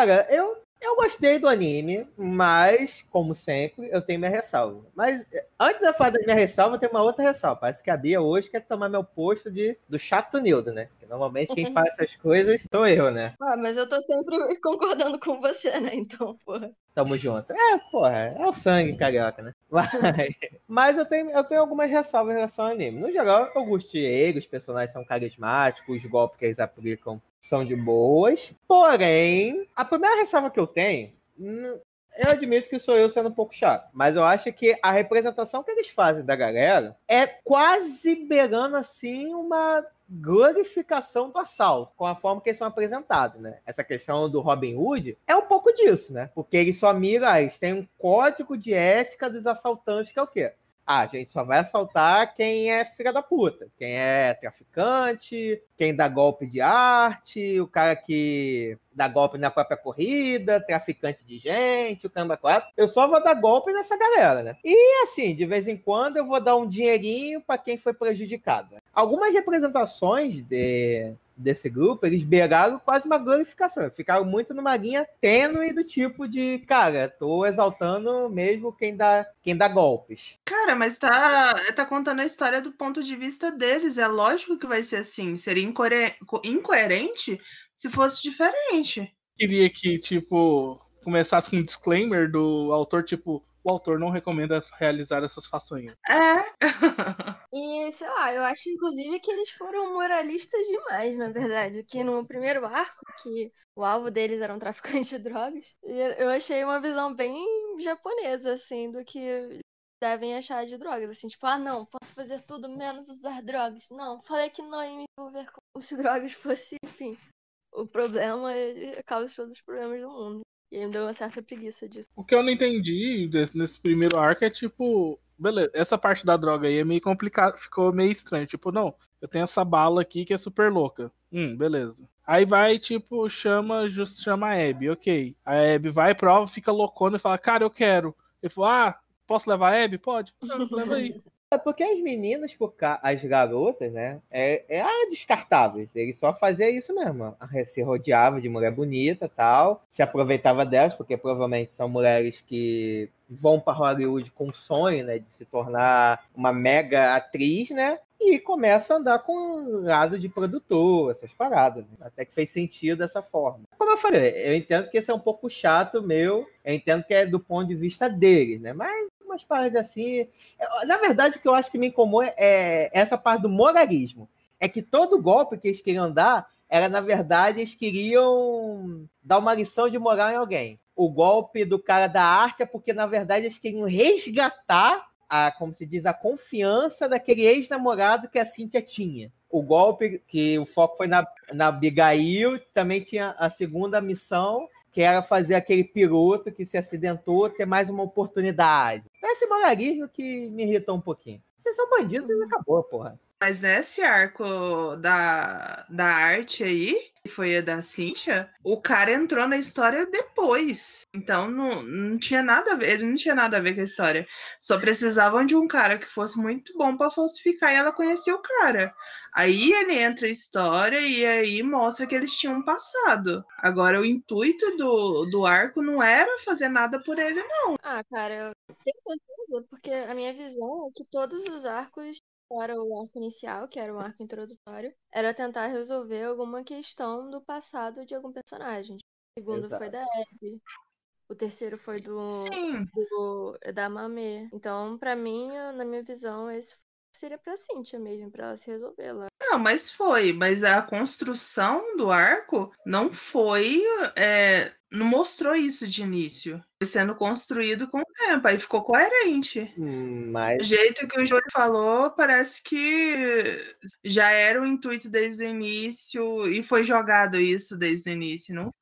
Cara, eu, eu gostei do anime, mas, como sempre, eu tenho minha ressalva. Mas eh, antes da falar da minha ressalva, tem uma outra ressalva. Parece que a Bia hoje quer tomar meu posto de, do chato Nildo, né? Porque normalmente quem faz essas coisas sou eu, né? Ah, mas eu tô sempre concordando com você, né? Então, porra. Tamo junto. É, porra, é o sangue carioca, né? Mas, mas eu, tenho, eu tenho algumas ressalvas em relação ao anime. No geral, eu gostei ele, os personagens são carismáticos, os golpes que eles aplicam são de boas. Porém, a primeira ressalva que eu tenho, eu admito que sou eu sendo um pouco chato, mas eu acho que a representação que eles fazem da galera é quase beirando assim uma glorificação do assalto, com a forma que eles são apresentados, né? Essa questão do Robin Hood é um pouco disso, né? Porque eles só miram, ah, eles têm um código de ética dos assaltantes, que é o quê? Ah, a gente só vai assaltar quem é filha da puta, quem é traficante, quem dá golpe de arte, o cara que dá golpe na própria corrida, traficante de gente, o caramba quatro. Eu só vou dar golpe nessa galera, né? E assim, de vez em quando eu vou dar um dinheirinho para quem foi prejudicado. né? Algumas representações de, desse grupo, eles beiraram quase uma glorificação. Ficaram muito numa linha tênue do tipo de, cara, tô exaltando mesmo quem dá, quem dá golpes. Cara, mas tá, tá contando a história do ponto de vista deles. É lógico que vai ser assim. Seria co- incoerente se fosse diferente. Queria que, tipo, começasse com um disclaimer do autor, tipo, o autor não recomenda realizar essas façanhas. É. E, sei lá, eu acho inclusive que eles foram moralistas demais, na verdade. Que no primeiro arco, que o alvo deles era um traficante de drogas, eu achei uma visão bem japonesa, assim, do que devem achar de drogas. Assim, tipo, ah, não, posso fazer tudo menos usar drogas. Não, falei que não ia me envolver com se drogas fosse, enfim, o problema causa todos os problemas do mundo. E aí me deu uma certa preguiça disso. O que eu não entendi desse- nesse primeiro arco é, tipo, beleza, essa parte da droga aí é meio complicado, ficou meio estranho. Tipo, não, eu tenho essa bala aqui que é super louca. Hum, beleza. Aí vai, tipo, chama, just chama a Abby, ok. A Abby vai, prova, fica loucona e fala, cara, eu quero. Ele falou, ah, posso levar a Abby? Pode. Não, leva aí. É porque as meninas, as garotas, né? É, é descartáveis. Ele só fazia isso mesmo. Se rodeava de mulher bonita tal. Se aproveitava delas, porque provavelmente são mulheres que vão para Hollywood com o sonho, né? De se tornar uma mega atriz, né? E começa a andar com um lado de produtor, essas paradas. né? Até que fez sentido dessa forma. Como eu falei, eu entendo que esse é um pouco chato meu. Eu entendo que é do ponto de vista deles, né? Mas umas paradas assim. é, Na verdade, o que eu acho que me incomoda é essa parte do moralismo. É que todo golpe que eles queriam dar era, na verdade, eles queriam dar uma lição de moral em alguém. O golpe do cara da arte é porque, na verdade, eles queriam resgatar a, como se diz, a confiança daquele ex-namorado que a Cynthia tinha. O golpe, que o foco foi na, na Abigail, também tinha a segunda missão, que era fazer aquele piloto que se acidentou ter mais uma oportunidade. Então, Esse moralismo que me irritou um pouquinho. Vocês são bandidos e acabou, porra. Mas nesse arco da, da arte aí, que foi a da Cynthia, o cara entrou na história depois. Então não, não tinha nada a ver, ele não tinha nada a ver com a história. Só precisavam de um cara que fosse muito bom pra falsificar e ela conhecia o cara. Aí ele entra a história e aí mostra que eles tinham passado. Agora o intuito do, do arco não era fazer nada por ele, não. Ah, cara, eu tenho certeza, porque a minha visão é que todos os arcos fora o arco inicial, que era o arco introdutório, era tentar resolver alguma questão do passado de algum personagem. O segundo foi Exato. da Abby. O terceiro foi do, do da Mamê. Então, pra mim, na minha visão, esse seria pra Cynthia mesmo, pra ela se resolver lá. Não, mas foi. Mas a construção do arco não foi. é, não mostrou isso de início. Foi sendo construído com o tempo. Aí ficou coerente. Hum, Mas jeito que o Júlio falou, parece que já era o intuito desde o início e foi jogado isso desde o início. Não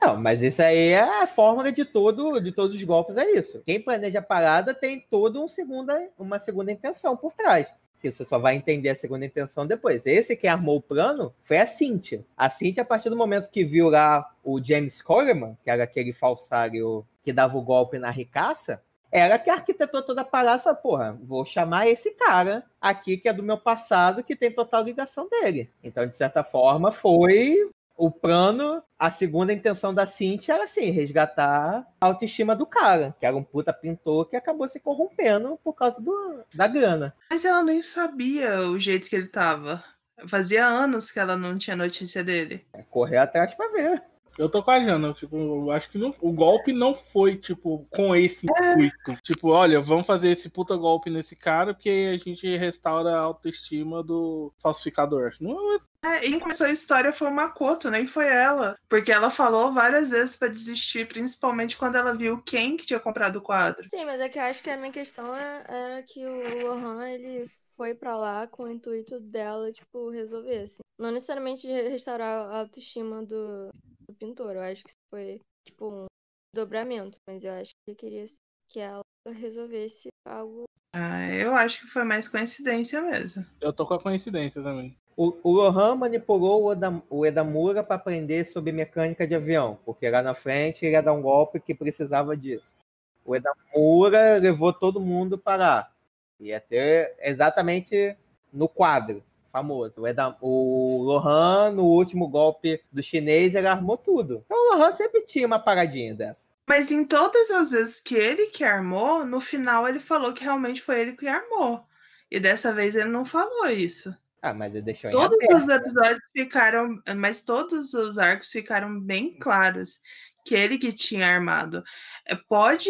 Não, mas isso aí é a fórmula de todo, de todos os golpes, é isso. Quem planeja a parada tem toda um segunda, uma segunda intenção por trás. Que você só vai entender a segunda intenção depois. Esse que armou o plano foi a Cynthia. A Cynthia, a partir do momento que viu lá o James Coleman, que era aquele falsário que dava o golpe na ricaça, era que arquitetou toda a parada e falou, porra, vou chamar esse cara aqui que é do meu passado, que tem total ligação dele. Então, de certa forma, foi o plano, a segunda intenção da Cintia era assim, resgatar a autoestima do cara, que era um puta pintor que acabou se corrompendo por causa do, da grana. Mas ela nem sabia o jeito que ele tava. Fazia anos que ela não tinha notícia dele. É correr atrás pra ver. Eu tô com a Jana, tipo, eu acho que não- o golpe não foi, tipo, com esse intuito. Tipo, olha, vamos fazer esse puta golpe nesse cara porque a gente restaura a autoestima do falsificador. Não, É, e quem começou a história foi o Makoto, nem foi ela. Porque ela falou várias vezes pra desistir, principalmente quando ela viu quem que tinha comprado o quadro. Sim, mas é que eu acho que a minha questão é- era que o Lohan, ele foi pra lá com o intuito dela, tipo, resolver, assim. Não necessariamente de restaurar a autoestima do, do pintor. Eu acho que foi, tipo, um dobramento. Mas eu acho que ele queria que ela resolvesse algo. Ah, eu acho que foi mais coincidência mesmo. eu tô com a coincidência também. O, o Lohan manipulou o, o Edamura para aprender sobre mecânica de avião, porque lá na frente ele ia dar um golpe que precisava disso. O Edamura levou todo mundo para lá. Ia ter exatamente no quadro famoso. O, Edam, o Lohan, no último golpe do chinês, ele armou tudo. Então o Lohan sempre tinha uma paradinha dessa. Mas em todas as vezes que ele que armou, no final ele falou que realmente foi ele que armou. E dessa vez ele não falou isso. Ah, mas ele deixou em Todos aberto. os episódios ficaram, mas todos os arcos ficaram bem claros que ele que tinha armado. É, Pode,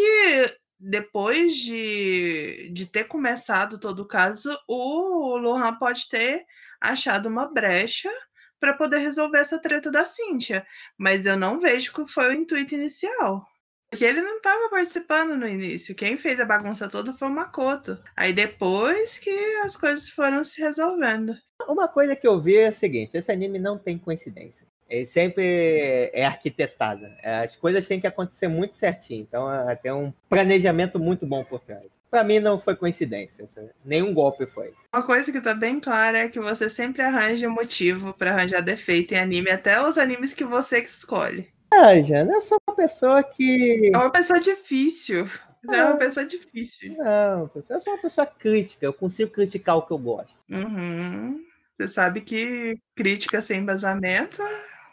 depois de, de ter começado todo o caso, o Lohan pode ter achado uma brecha para poder resolver essa treta da Cynthia. Mas eu não vejo que foi o intuito inicial. Porque ele não estava participando no início. Quem fez a bagunça toda foi o Makoto. Aí depois que as coisas foram se resolvendo. Uma coisa que eu vi é a seguinte: esse anime não tem coincidência. Ele sempre é arquitetado. As coisas têm que acontecer muito certinho. Então é, tem um planejamento muito bom por trás. Pra mim não foi coincidência. Nenhum golpe foi. Uma coisa que tá bem clara é que você sempre arranja motivo pra arranjar defeito em anime, até os animes que você que escolhe. Ah, Jana, eu sou uma pessoa que. É uma pessoa difícil. Você é uma pessoa difícil. Não, eu sou uma pessoa crítica. Eu consigo criticar o que eu gosto. Uhum. Você sabe que crítica sem embasamento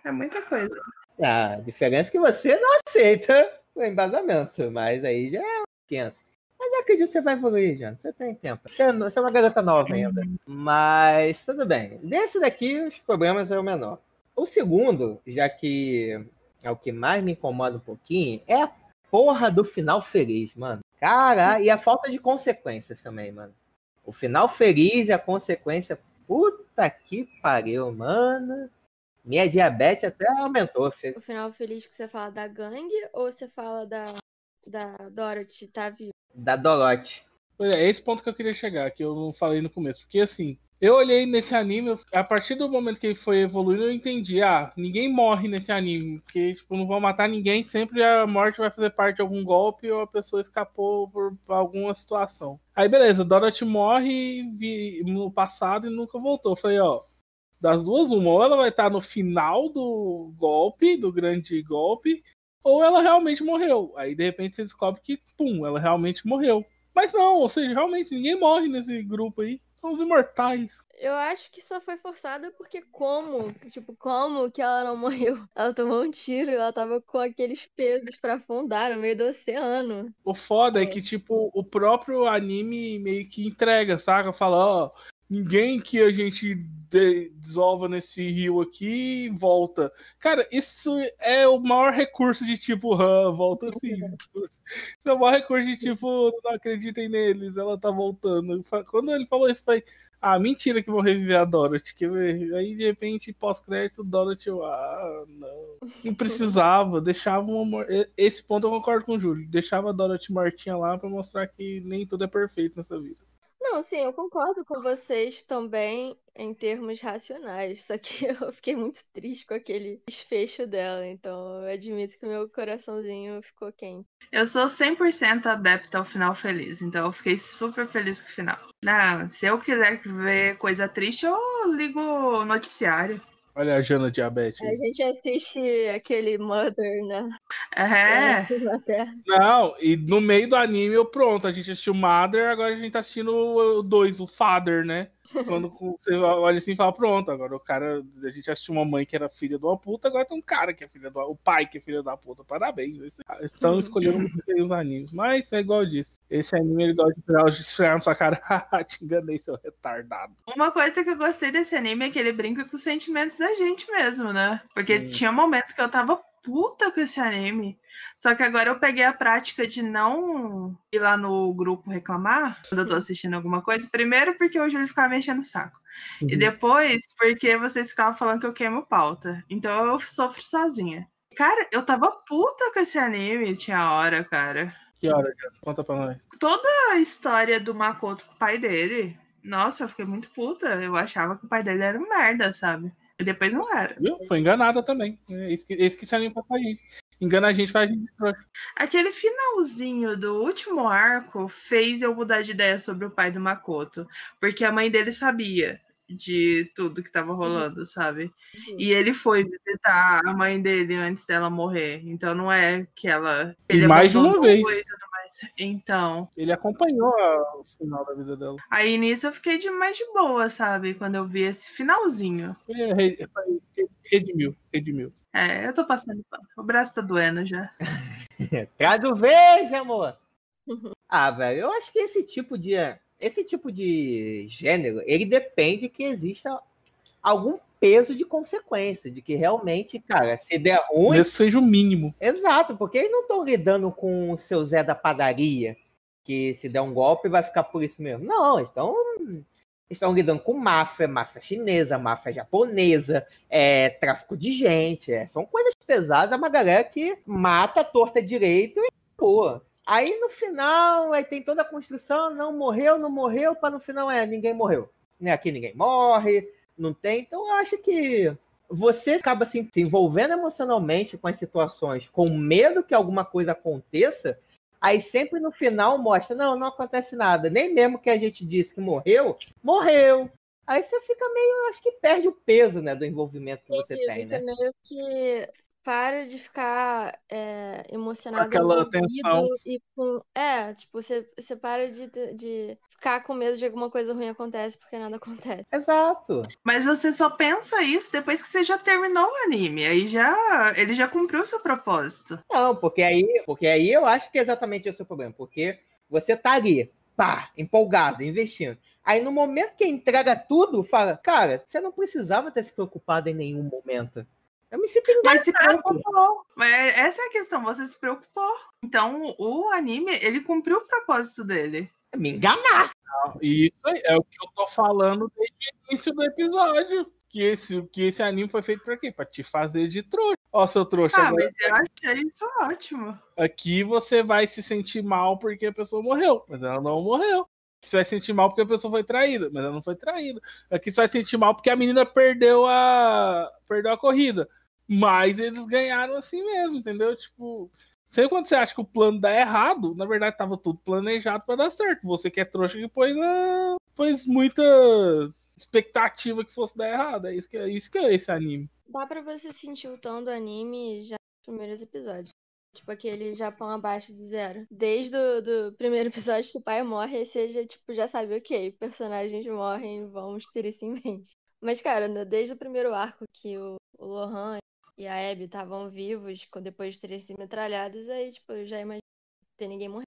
é muita coisa. Ah, a diferença é que você não aceita o embasamento. Mas aí já é 500. Mas eu acredito que você vai evoluir, Jana. Você tem tempo. É, você é uma garota nova ainda. Mas tudo bem. Desse daqui, os problemas é o menor. O segundo, já que é o que mais me incomoda um pouquinho, é a porra do final feliz, mano. Cara, e a falta de consequências também, mano. O final feliz e a consequência. Puta que pariu, mano. Minha diabetes até aumentou, filho. O final feliz que você fala da gangue ou você fala da, da Dorothy tá viva? Da Dorothy. Pois é, é esse ponto que eu queria chegar, que eu não falei no começo. Porque assim, eu olhei nesse anime, a partir do momento que ele foi evoluindo, eu entendi, ah, ninguém morre nesse anime. Porque, tipo, não vão matar ninguém, sempre a morte vai fazer parte de algum golpe ou a pessoa escapou por alguma situação. Aí beleza, Dorothy morre vi- no passado e nunca voltou. Eu falei, ó, das duas, uma, ou ela vai estar no final do golpe, do grande golpe, ou ela realmente morreu. Aí de repente você descobre que, pum, ela realmente morreu. Mas não, ou seja, realmente ninguém morre nesse grupo aí. São os imortais. Eu acho que só foi forçada porque como, tipo, como que ela não morreu? Ela tomou um tiro e ela tava com aqueles pesos pra afundar no meio do oceano. O foda é que, tipo, o próprio anime meio que entrega, saca? Fala, ó, ninguém que a gente de- desova nesse rio aqui volta. Cara, isso é o maior recurso de tipo, ah, volta assim. Isso é o maior recurso de tipo, não acreditem neles, ela tá voltando. Quando ele falou isso, eu falei, ah, mentira que vão reviver a Dorothy. Que aí de repente, pós-crédito, Dorothy, ah, não. Não precisava, deixava uma. Esse ponto eu concordo com o Júlio. Deixava a Dorothy mortinha lá pra mostrar que nem tudo é perfeito nessa vida. Não, sim, eu concordo com vocês também em termos racionais, só que eu fiquei muito triste com aquele desfecho dela, então eu admito que meu coraçãozinho ficou quente. Eu sou 100% adepta ao final feliz, então eu fiquei super feliz com o final. Não, se eu quiser ver coisa triste, eu ligo o noticiário. Olha a Jana diabetes. A gente assiste aquele Mother na É. Não, e no meio do anime eu pronto, a gente assistiu Mother, agora a gente tá assistindo o 2, o Father, né? Quando você olha assim e fala, pronto, agora o cara, a gente assistiu uma mãe que era filha de uma puta, agora tem um cara que é filha do o pai que é filho da puta. Parabéns. Estão escolhendo muito bem os animes. Mas é igual eu disse. Esse anime ele gosta de esfregar na sua cara. Te enganei, seu retardado. uma coisa que eu gostei desse anime é que ele brinca com os sentimentos da gente mesmo, né? Porque Sim. tinha momentos que eu tava puta com esse anime. Só que agora eu peguei a prática de não ir lá no grupo reclamar quando eu tô assistindo alguma coisa. Primeiro porque o Júlio ficava me enchendo o saco. E Uhum. depois porque vocês ficavam falando que eu queimo pauta. Então eu sofro sozinha. Cara, eu tava puta com esse anime, tinha hora, cara. Que hora, Jana? Conta pra nós. Toda a história do Makoto com o pai dele, nossa, eu fiquei muito puta. Eu achava que o pai dele era um merda, sabe? E depois não era. Viu? Foi enganada também. É isso que, esse que esse anime faz pra gente. Engana a gente, faz a gente trouxa. Aquele finalzinho do último arco fez eu mudar de ideia sobre o pai do Makoto. Porque a mãe dele sabia de tudo que tava rolando, sabe? E ele foi visitar a mãe dele antes dela morrer. Então não é que ela. E Ele mais de uma vez. Então. Ele acompanhou a- o final da vida dela. Aí nisso eu fiquei de mais de boa, sabe? Quando eu vi esse finalzinho. Re- foi- Redimiu, redimiu. É, eu tô passando. O braço tá doendo já. Traz o verde, amor. Ah, velho, eu acho que esse tipo de esse tipo de gênero, ele depende que exista algum peso de consequência, de que realmente, cara, se der ruim, Mesmo seja o mínimo. exato, porque eles não estão lidando com o seu Zé da padaria, que se der um golpe vai ficar por isso mesmo. Não, eles estão estão lidando com máfia, máfia chinesa, máfia japonesa, é, tráfico de gente, é, são coisas pesadas, é uma galera que mata a torta direito e pô. Aí no final, aí tem toda a construção, não morreu, não morreu, para no final é ninguém morreu. Né? Aqui ninguém morre, não tem. Então eu acho que você acaba assim, se envolvendo emocionalmente com as situações, com medo que alguma coisa aconteça, aí sempre no final mostra, não, não acontece nada. Nem mesmo que a gente disse que morreu, morreu. Aí você fica meio, acho que perde o peso, né, do envolvimento que você tem, né? meio que para de ficar é, emocionado, aquela tensão. e com. É, tipo, você, você para de, de ficar com medo de alguma coisa ruim acontece porque nada acontece. Exato. Mas você só pensa isso depois que você já terminou o anime. Aí já. Ele já cumpriu o seu propósito. Não, porque aí, porque aí eu acho que é exatamente esse o problema. Porque você tá ali, pá, empolgado, investindo. Aí no momento que entrega tudo, fala, cara, você não precisava ter se preocupado em nenhum momento. Eu me sinto enganado. Mas se preocupou. Mas essa é a questão, você se preocupou. Então o anime, ele cumpriu o propósito dele. Me enganar. E isso aí é o que eu tô falando desde o início do episódio. Que esse, que esse anime foi feito pra quê? Pra te fazer de trouxa. Ó, seu trouxa. Ah, agora mas eu achei isso ótimo. Aqui você vai se sentir mal porque a pessoa morreu, mas ela não morreu. Você vai se sentir mal porque a pessoa foi traída, mas ela não foi traída. Aqui você vai se sentir mal porque a menina perdeu a perdeu a corrida. Mas eles ganharam assim mesmo, entendeu? Tipo, sempre quando você acha que o plano dá errado, na verdade tava tudo planejado pra dar certo. Você que é trouxa que pôs, a... pôs muita expectativa que fosse dar errado. É isso que é, isso que é esse anime. Dá pra você sentir o tom do anime já nos primeiros episódios. Tipo aquele Japão abaixo de zero. Desde o do primeiro episódio que o pai morre, você já, tipo, já sabe, ok, personagens morrem, vamos ter isso em mente. Mas, cara, desde o primeiro arco que o, o Lohan e a Abby estavam vivos, depois de terem sido metralhados, aí, tipo, eu já imagino ter ninguém morrer.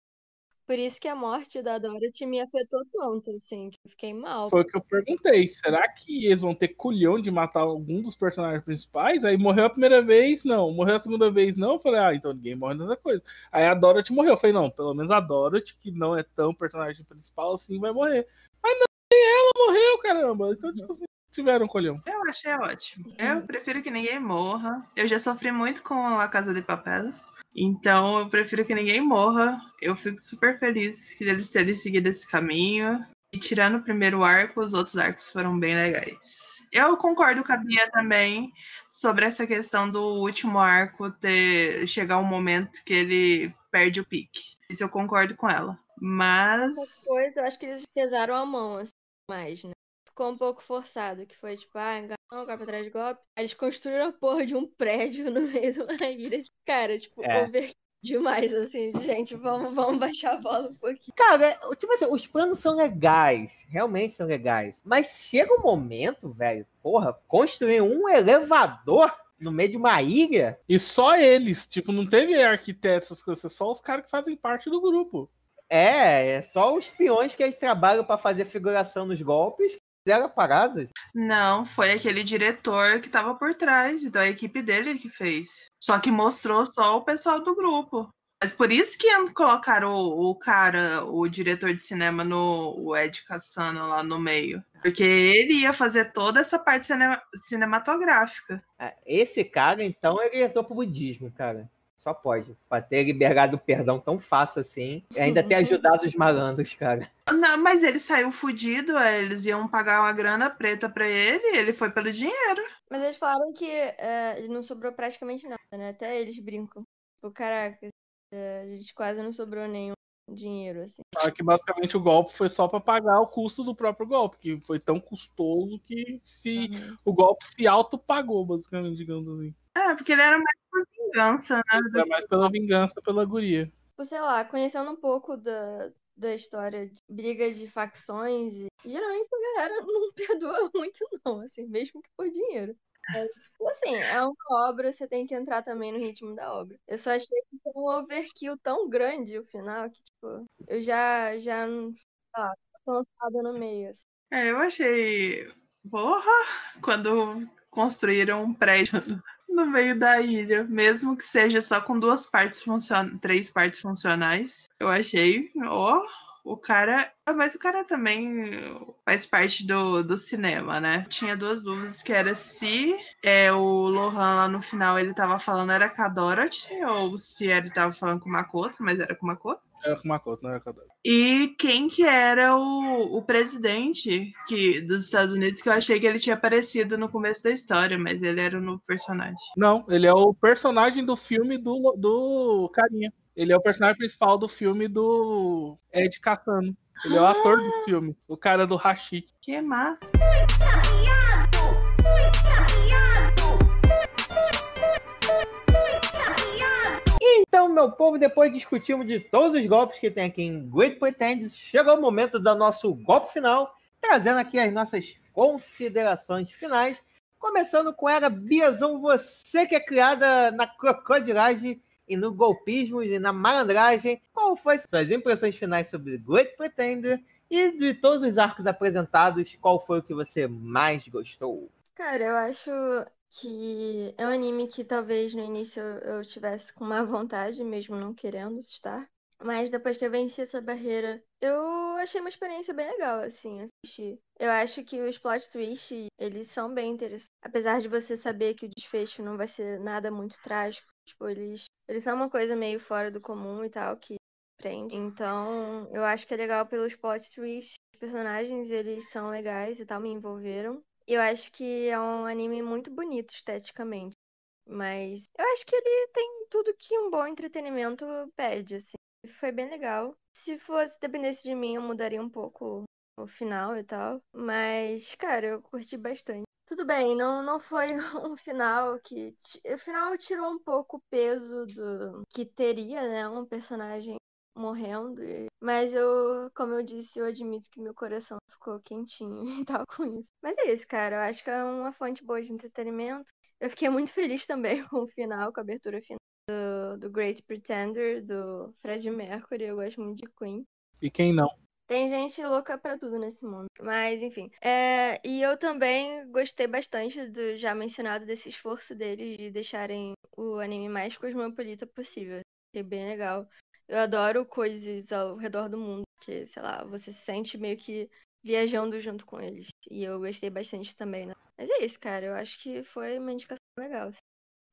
Por isso que a morte da Dorothy me afetou tanto, assim, que eu fiquei mal. Foi o que eu perguntei. Será que eles vão ter culhão de matar algum dos personagens principais? Aí morreu a primeira vez, não. Morreu a segunda vez, não. Eu falei, ah, então ninguém morre nessa coisa. Aí a Dorothy morreu. Eu falei, não, pelo menos a Dorothy, que não é tão personagem principal assim, vai morrer. Mas não, nem ela morreu, caramba. Então, tipo assim, tiveram colhão. Eu achei ótimo. Eu prefiro que ninguém morra. Eu já sofri muito com a Casa de Papel. Então eu prefiro que ninguém morra. Eu fico super feliz que eles terem seguido esse caminho. E tirando o primeiro arco, os outros arcos foram bem legais. Eu concordo com a Bia também sobre essa questão do último arco ter chegar um momento que ele perde o pique. Isso eu concordo com ela. Mas. Essa coisa, eu acho que eles pesaram a mão, assim, mais, né? Ficou um pouco forçado, que foi tipo, ah, enganou, golpe atrás de golpe. Aí eles construíram a porra de um prédio no meio de uma ilha. Cara, tipo, É. over demais, assim, gente, vamos, vamos baixar a bola um pouquinho. Cara, tipo assim, os planos são legais, realmente são legais. Mas chega um momento, velho, porra, construir um elevador no meio de uma ilha. E só eles, tipo, não teve arquitetos, essas coisas, só os caras que fazem parte do grupo. É, é só os peões que eles trabalham pra fazer figuração nos golpes fizeram a parada. Não, foi aquele diretor que tava por trás, então a equipe dele que fez. Só que mostrou só o pessoal do grupo. Mas por isso que colocaram o, o cara, o diretor de cinema, no o Ed Cassano lá no meio. Porque ele ia fazer toda essa parte cine- cinematográfica. É, Esse cara, então, ele entrou pro budismo, cara. Só pode. Pra ter liberado o perdão tão fácil assim. E ainda ter ajudado os malandros, cara. Não, mas ele saiu fudido, é, eles iam pagar uma grana preta pra ele, ele foi pelo dinheiro. Mas eles falaram que é, não sobrou praticamente nada, né? Até eles brincam. Tipo, caraca, é, a gente quase não sobrou nenhum dinheiro, assim. Só que basicamente o golpe foi só pra pagar o custo do próprio golpe, que foi tão custoso que se o golpe se auto-pagou, basicamente, digamos assim. É, porque ele era mais vingança, né? Era mais pela vingança pela guria. Tipo, sei lá, conhecendo um pouco da, da história de briga de facções, e geralmente a galera não perdoa muito, não, assim, mesmo que por dinheiro. Mas, tipo assim, é uma obra, você tem que entrar também no ritmo da obra. Eu só achei que foi um overkill tão grande o final que, tipo, eu já, já, sei lá, tô cansada no meio, assim. É, eu achei. Porra! Quando construíram um prédio no meio da ilha, mesmo que seja só com duas partes funcionais, três partes funcionais, eu achei, ó, o cara. Ah, Mas o cara também faz parte do, do cinema, né? Tinha duas dúvidas, que era se é, o Lohan lá no final ele tava falando era com a Dorothy, ou se ele tava falando com o Makoto, mas era com o Makoto. Era com Makoto, não era com a Dora. E quem que era o, o presidente que, dos Estados Unidos, que eu achei que ele tinha aparecido no começo da história, mas ele era o novo personagem. Não, ele é o personagem do filme do, do Carinha. Ele é o personagem principal do filme do Ed Catano. Ele é o ator do filme, o cara do Hashi. Que massa. Meu povo, depois discutimos de todos os golpes que tem aqui em Great Pretend, chegou o momento do nosso golpe final, trazendo aqui as nossas considerações finais. Começando com ela, Biazão, você que é criada na crocodilagem e no golpismo e na malandragem, qual foi suas impressões finais sobre Great Pretender e de todos os arcos apresentados, qual foi o que você mais gostou? Cara, eu acho que é um anime que talvez no início eu eu tivesse com má vontade, mesmo não querendo estar. Mas depois que eu venci essa barreira, eu achei uma experiência bem legal, assim, assistir. Eu acho que os plot twists, eles são bem interessantes. Apesar de você saber que o desfecho não vai ser nada muito trágico, tipo, eles, eles são uma coisa meio fora do comum e tal, que prende. Então, eu acho que é legal pelos plot twists. Os personagens, eles são legais e tal, me envolveram. Eu acho que é um anime muito bonito esteticamente. Mas eu acho que ele tem tudo que um bom entretenimento pede, assim. Foi bem legal. Se fosse, dependesse de mim, eu mudaria um pouco o final e tal. Mas, cara, eu curti bastante. Tudo bem, não, não foi um final que. O final tirou um pouco o peso do que teria, né? Um personagem morrendo. e- Mas eu, como eu disse, eu admito que meu coração ficou quentinho e tal com isso. Mas é isso, cara. Eu acho que é uma fonte boa de entretenimento. Eu fiquei muito feliz também com o final, com a abertura final. do, do Great Pretender, do Fred Mercury. Eu gosto muito de Queen. E quem não? Tem gente louca pra tudo nesse mundo. Mas, enfim. É, e eu também gostei bastante do já mencionado desse esforço deles de deixarem o anime mais cosmopolita possível. Achei bem legal. Eu adoro coisas ao redor do mundo, que, sei lá, você se sente meio que viajando junto com eles. E eu gostei bastante também, né? Mas é isso, cara. Eu acho que foi uma indicação legal. assim.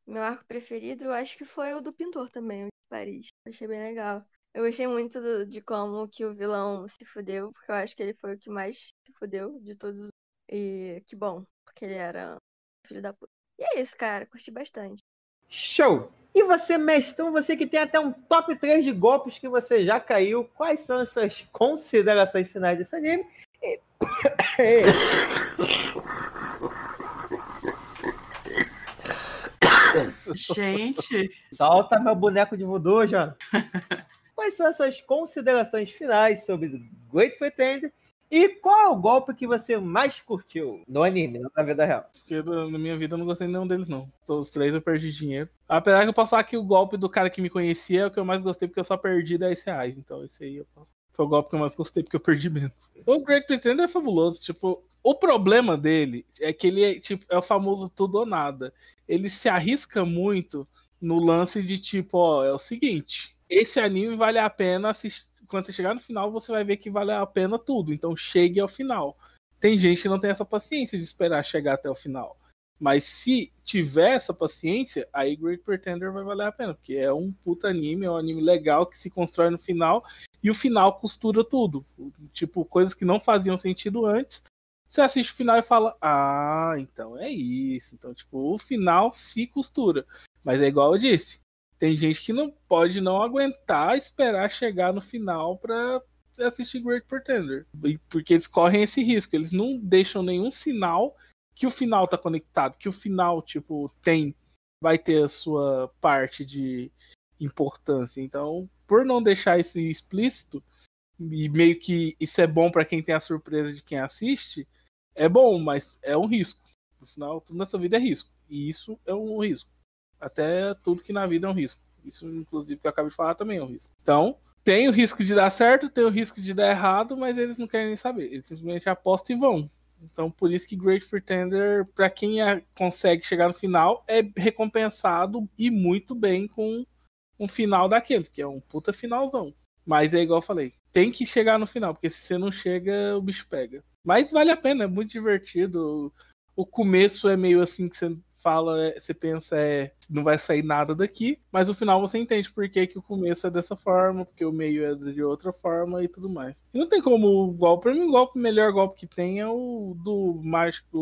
Meu arco preferido, eu acho que foi o do pintor também, o de Paris. Achei bem legal. Eu gostei muito do- de como que o vilão se fudeu, porque eu acho que ele foi o que mais se fudeu de todos. E que bom, porque ele era filho da puta. E é isso, cara. Curti bastante. Show! E você, mestrão, você que tem até um top 3 de golpes que você já caiu, quais são as suas considerações finais desse anime? E- Gente, Solta meu boneco de voodoo, Jana. Quais são as suas considerações finais sobre Great Pretender? E qual é o golpe que você mais curtiu no anime, na vida real? Do- na minha vida eu não gostei nenhum deles, não. Todos os três eu perdi dinheiro. Apesar que eu posso falar que o golpe do cara que me conhecia é o que eu mais gostei, porque eu só perdi 10 reais. Então esse aí eu foi o golpe que eu mais gostei, porque eu perdi menos. O Great Pretender é fabuloso. Tipo, o problema dele é que ele é, tipo, é o famoso tudo ou nada. Ele se arrisca muito no lance de tipo, ó, é o seguinte. Esse anime vale a pena assistir. Quando você chegar no final, você vai ver que vale a pena tudo. Então chegue ao final. Tem gente que não tem essa paciência de esperar chegar até o final. Mas se tiver essa paciência, aí Great Pretender vai valer a pena. Porque é um puta anime, é um anime legal que se constrói no final. E o final costura tudo. Tipo, coisas que não faziam sentido antes. Você assiste o final e fala: Ah, então é isso. Então, tipo, o final se costura. Mas é igual eu disse. Tem gente que não pode não aguentar esperar chegar no final pra assistir Great Pretender. Porque eles correm esse risco. Eles não deixam nenhum sinal que o final tá conectado, que o final, tipo, tem, vai ter a sua parte de importância. Então, por não deixar isso explícito, e meio que isso é bom pra quem tem a surpresa de quem assiste, é bom, mas é um risco. No final, tudo nessa vida é risco. E isso é um risco. Até tudo que na vida é um risco. Isso, inclusive, que eu acabei de falar também é um risco. Então, tem o risco de dar certo, tem o risco de dar errado, mas eles não querem nem saber. Eles simplesmente apostam e vão. Então, por isso que Great Pretender, pra quem é- consegue chegar no final, é recompensado e muito bem com um final daqueles, que é um puta finalzão. Mas é igual eu falei, tem que chegar no final, porque se você não chega, o bicho pega. Mas vale a pena, é muito divertido. O começo é meio assim que você fala, é- você pensa, é, não vai sair nada daqui, mas no final você entende por que, que o começo é dessa forma, porque o meio é de outra forma e tudo mais. E não tem como o golpe, pra mim o golpe, melhor golpe que tem é o do mágico,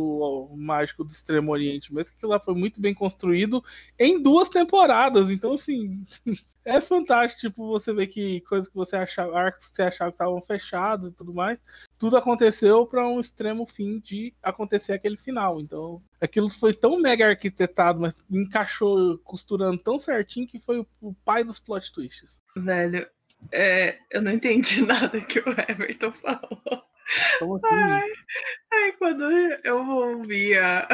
o mágico do Extremo Oriente, mesmo que lá foi muito bem construído em duas temporadas, então assim, é fantástico, tipo, você vê que coisas que você achava, arcos que você achava que estavam fechados e tudo mais, tudo aconteceu para um extremo fim de acontecer aquele final. Então, aquilo foi tão mega arquitetado, mas encaixou costurando tão certinho que foi o, pai dos plot twists. velho, é, eu não entendi nada que o Everton falou. Então, assim, Ai, quando eu ouvir a-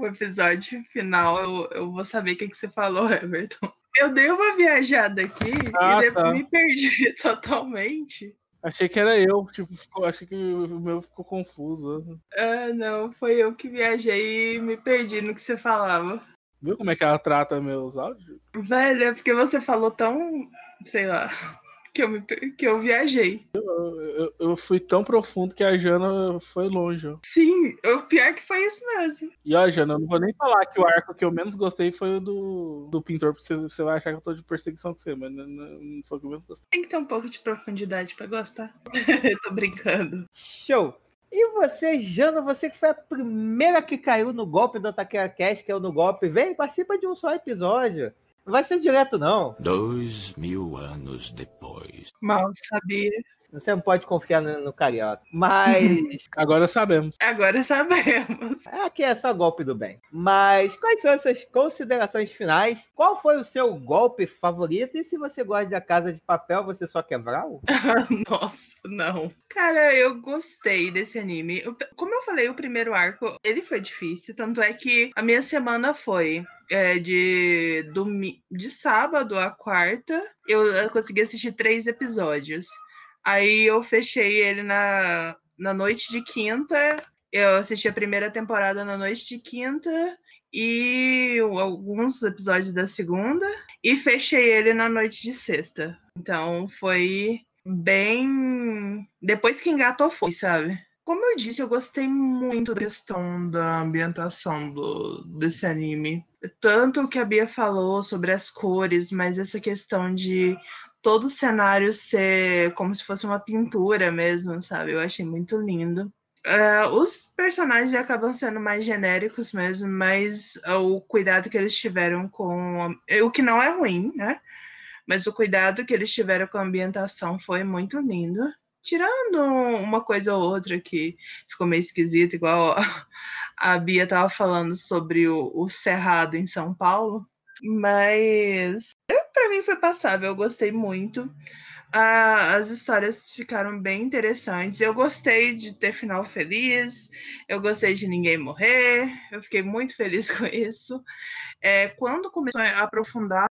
o episódio final, eu, eu vou saber o que, que você falou, Everton. Eu dei uma viajada aqui Ah, e depois tá. me perdi totalmente. Achei que era eu, tipo, ficou, achei que o meu ficou confuso. Ah, não, foi eu que viajei e me perdi no que você falava. Viu como é que ela trata meus áudios? Velho, é porque você falou tão, sei lá, que eu, que eu viajei. Eu, eu- eu fui tão profundo que a Jana foi longe. Sim, o pior que foi isso mesmo. E ó, Jana, eu não vou nem falar que o arco que eu menos gostei foi o do, do pintor, porque você, você vai achar que eu tô de perseguição com você, mas não, não- não foi o que eu menos gostei. Tem que ter um pouco de profundidade pra gostar. Tô brincando. Show! E você, Jana, você que foi a primeira que caiu no golpe do Takera Cash, que é o no golpe, vem, participa de um só episódio. Não vai ser direto, não. Dois mil anos depois. Mal sabia. Você não pode confiar no, no carioca. Mas. Agora sabemos. Agora sabemos. Aqui é só golpe do bem. Mas quais são as suas considerações finais? Qual foi o seu golpe favorito? E se você gosta da Casa de Papel, você só quebrar? Nossa, não. Cara, eu gostei desse anime. Como eu falei, o primeiro arco, ele foi difícil. Tanto é que a minha semana foi é, de, domi de sábado a quarta, eu, eu consegui assistir três episódios. Aí eu fechei ele na, na noite de quinta. Eu assisti a primeira temporada na noite de quinta e alguns episódios da segunda e fechei ele na noite de sexta. Então foi bem. Depois que engatou, foi, sabe? Como eu disse, eu gostei muito da questão da ambientação do, desse anime. Tanto o que a Bia falou sobre as cores, mas essa questão de todo o cenário ser como se fosse uma pintura mesmo, sabe? Eu achei muito lindo. Uh, os personagens acabam sendo mais genéricos mesmo, mas o cuidado que eles tiveram com. O que não é ruim, né? Mas o cuidado que eles tiveram com a ambientação foi muito lindo. Tirando uma coisa ou outra que ficou meio esquisita, igual a Bia estava falando sobre o, o Cerrado em São Paulo. Mas para mim foi passável, eu gostei muito. Ah, as histórias ficaram bem interessantes. Eu gostei de ter final feliz, eu gostei de ninguém morrer, eu fiquei muito feliz com isso. É, quando começou a aprofundar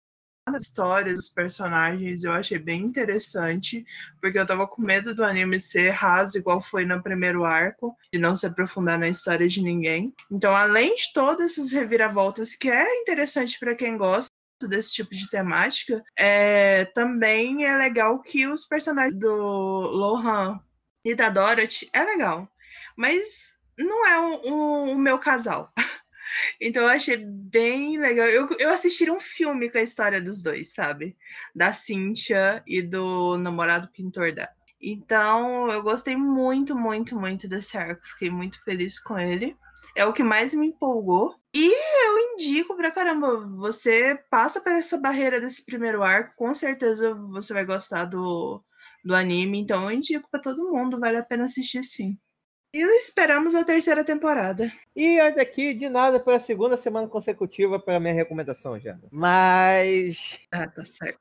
as histórias dos personagens eu achei bem interessante, porque eu tava com medo do anime ser raso igual foi no primeiro arco, de não se aprofundar na história de ninguém. Então, além de todas essas reviravoltas que é interessante para quem gosta desse tipo de temática, é, também é legal que os personagens do Lohan e da Dorothy é legal, mas não é o, o meu casal. Então eu achei bem legal. Eu, eu assisti um filme com a história dos dois, sabe? Da Cynthia e do namorado pintor dela. Então eu gostei muito, muito, muito desse arco. Fiquei muito feliz com ele. É o que mais me empolgou. E eu indico pra caramba, você passa por essa barreira desse primeiro arco, com certeza você vai gostar do, do anime. Então eu indico para todo mundo, vale a pena assistir sim. E esperamos a terceira temporada. E olha aqui, de nada pela segunda semana consecutiva para minha recomendação, já. Mas. Ah, tá certo.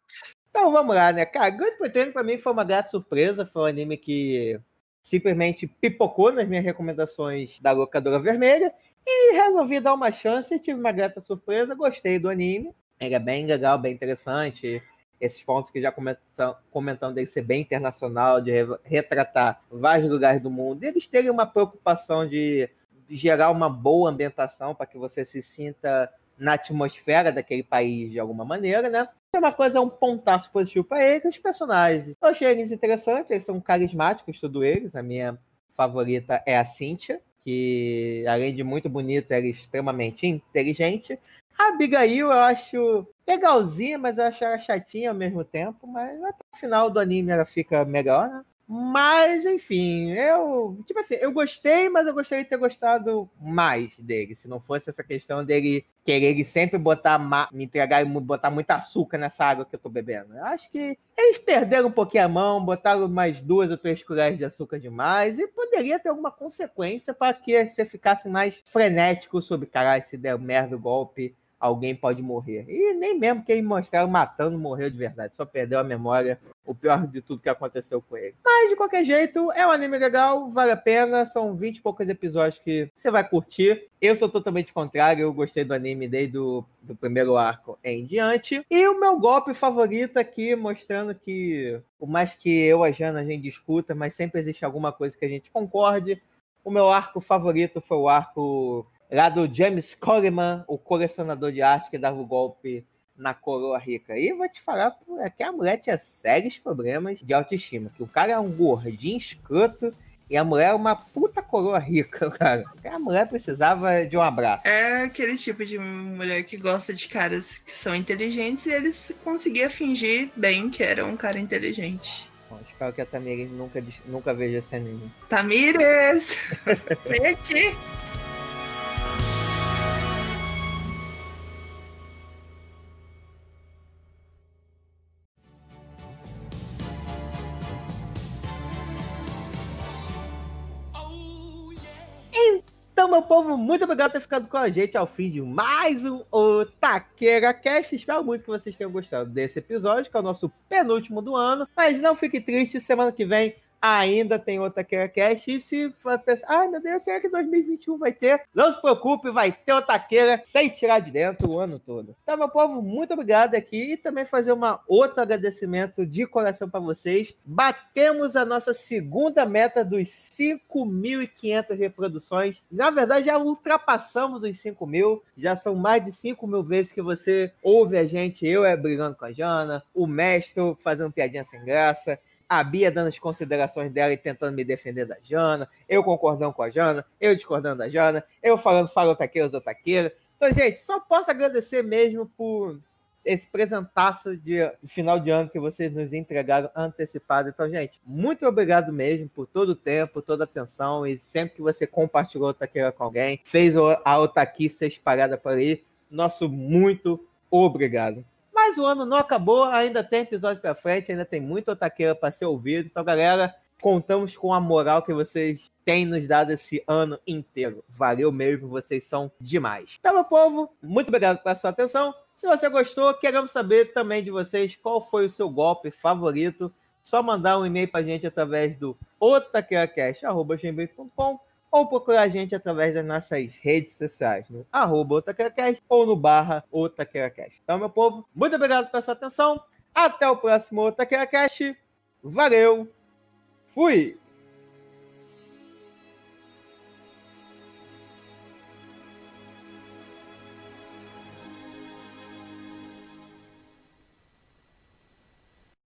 Então vamos lá, né? Cara, Good Pretend pra mim foi uma grata surpresa. Foi um anime que simplesmente pipocou nas minhas recomendações da locadora vermelha. E resolvi dar uma chance tive uma grata surpresa. Gostei do anime. Ele é bem legal, bem interessante esses pontos que já comentam, comentando dele ser bem internacional, de retratar vários lugares do mundo, eles terem uma preocupação de, de gerar uma boa ambientação para que você se sinta na atmosfera daquele país de alguma maneira, né? É uma coisa, um pontaço positivo para eles, os personagens. Eu achei eles interessantes, eles são carismáticos, tudo eles. A minha favorita é a Cynthia, que além de muito bonita, é extremamente inteligente. A Abigail eu acho legalzinha, mas eu acho ela chatinha ao mesmo tempo. Mas até o final do anime ela fica melhor, né? Mas, enfim, eu. Tipo assim, eu gostei, mas eu gostaria de ter gostado mais dele. Se não fosse essa questão dele querer sempre botar. Me entregar e botar muito açúcar nessa água que eu tô bebendo. Eu acho que eles perderam um pouquinho a mão, botaram mais duas ou três colheres de açúcar demais. E poderia ter alguma consequência para que você ficasse mais frenético sobre, caralho, se der merda o golpe alguém pode morrer. E nem mesmo que ele mostraram matando morreu de verdade, só perdeu a memória, o pior de tudo que aconteceu com ele. Mas de qualquer jeito, é um anime legal, vale a pena, são 20 e poucos episódios que você vai curtir. Eu sou totalmente contrário, eu gostei do anime desde o do primeiro arco em diante. E o meu golpe favorito aqui, mostrando que, por mais que eu e a Jana a gente discuta, mas sempre existe alguma coisa que a gente concorde. O meu arco favorito foi o arco lá do James Coleman, o colecionador de arte que dava o golpe na coroa rica. E vou te falar é que a mulher tinha sérios problemas de autoestima. Que o cara é um gordinho escroto e a mulher é uma puta coroa rica, cara. A mulher precisava de um abraço. É aquele tipo de mulher que gosta de caras que são inteligentes e eles conseguiam fingir bem que era um cara inteligente. Bom, espero que a Tamires nunca, nunca veja esse anime. Tamires! Vem aqui! Povo, muito obrigado por ter ficado com a gente ao fim de mais um Taqueira Cast. Espero muito que vocês tenham gostado desse episódio, que é o nosso penúltimo do ano. Mas não fique triste, semana que vem ainda tem outra Cast. E se pensar, ai meu Deus, será que 2021 vai ter? Não se preocupe, vai ter outra queira sem tirar de dentro o ano todo. Então, meu povo, muito obrigado aqui e também fazer uma outro agradecimento de coração para vocês. Batemos a nossa segunda meta dos 5.500 reproduções. Na verdade, já ultrapassamos os 5 mil. Já são mais de 5 mil vezes que você ouve a gente, eu é brigando com a Jana, o mestre fazendo piadinha sem graça a Bia dando as considerações dela e tentando me defender da Jana, eu concordando com a Jana, eu discordando da Jana, eu falando fala otaqueira, os otaqueiros. Então, gente, só posso agradecer mesmo por esse presentaço de final de ano que vocês nos entregaram antecipado. Então, gente, muito obrigado mesmo por todo o tempo, toda a atenção e sempre que você compartilhou a Otaqueira com alguém, fez a Otaqui ser espalhada por aí. Nosso muito obrigado. Mas o ano não acabou, ainda tem episódio pra frente, ainda tem muito otaqueira para ser ouvido. Então, galera, contamos com a moral que vocês têm nos dado esse ano inteiro. Valeu mesmo, vocês são demais. Então, meu povo, muito obrigado pela sua atenção. Se você gostou, queremos saber também de vocês qual foi o seu golpe favorito. Só mandar um e-mail pra gente através do otaqueiracast.com ou procurar a gente através das nossas redes sociais, no arroba Otaqueracast ou no barra Otaqueracast. Então, meu povo, muito obrigado pela sua atenção. Até o próximo Otaqueracast. Valeu! Fui!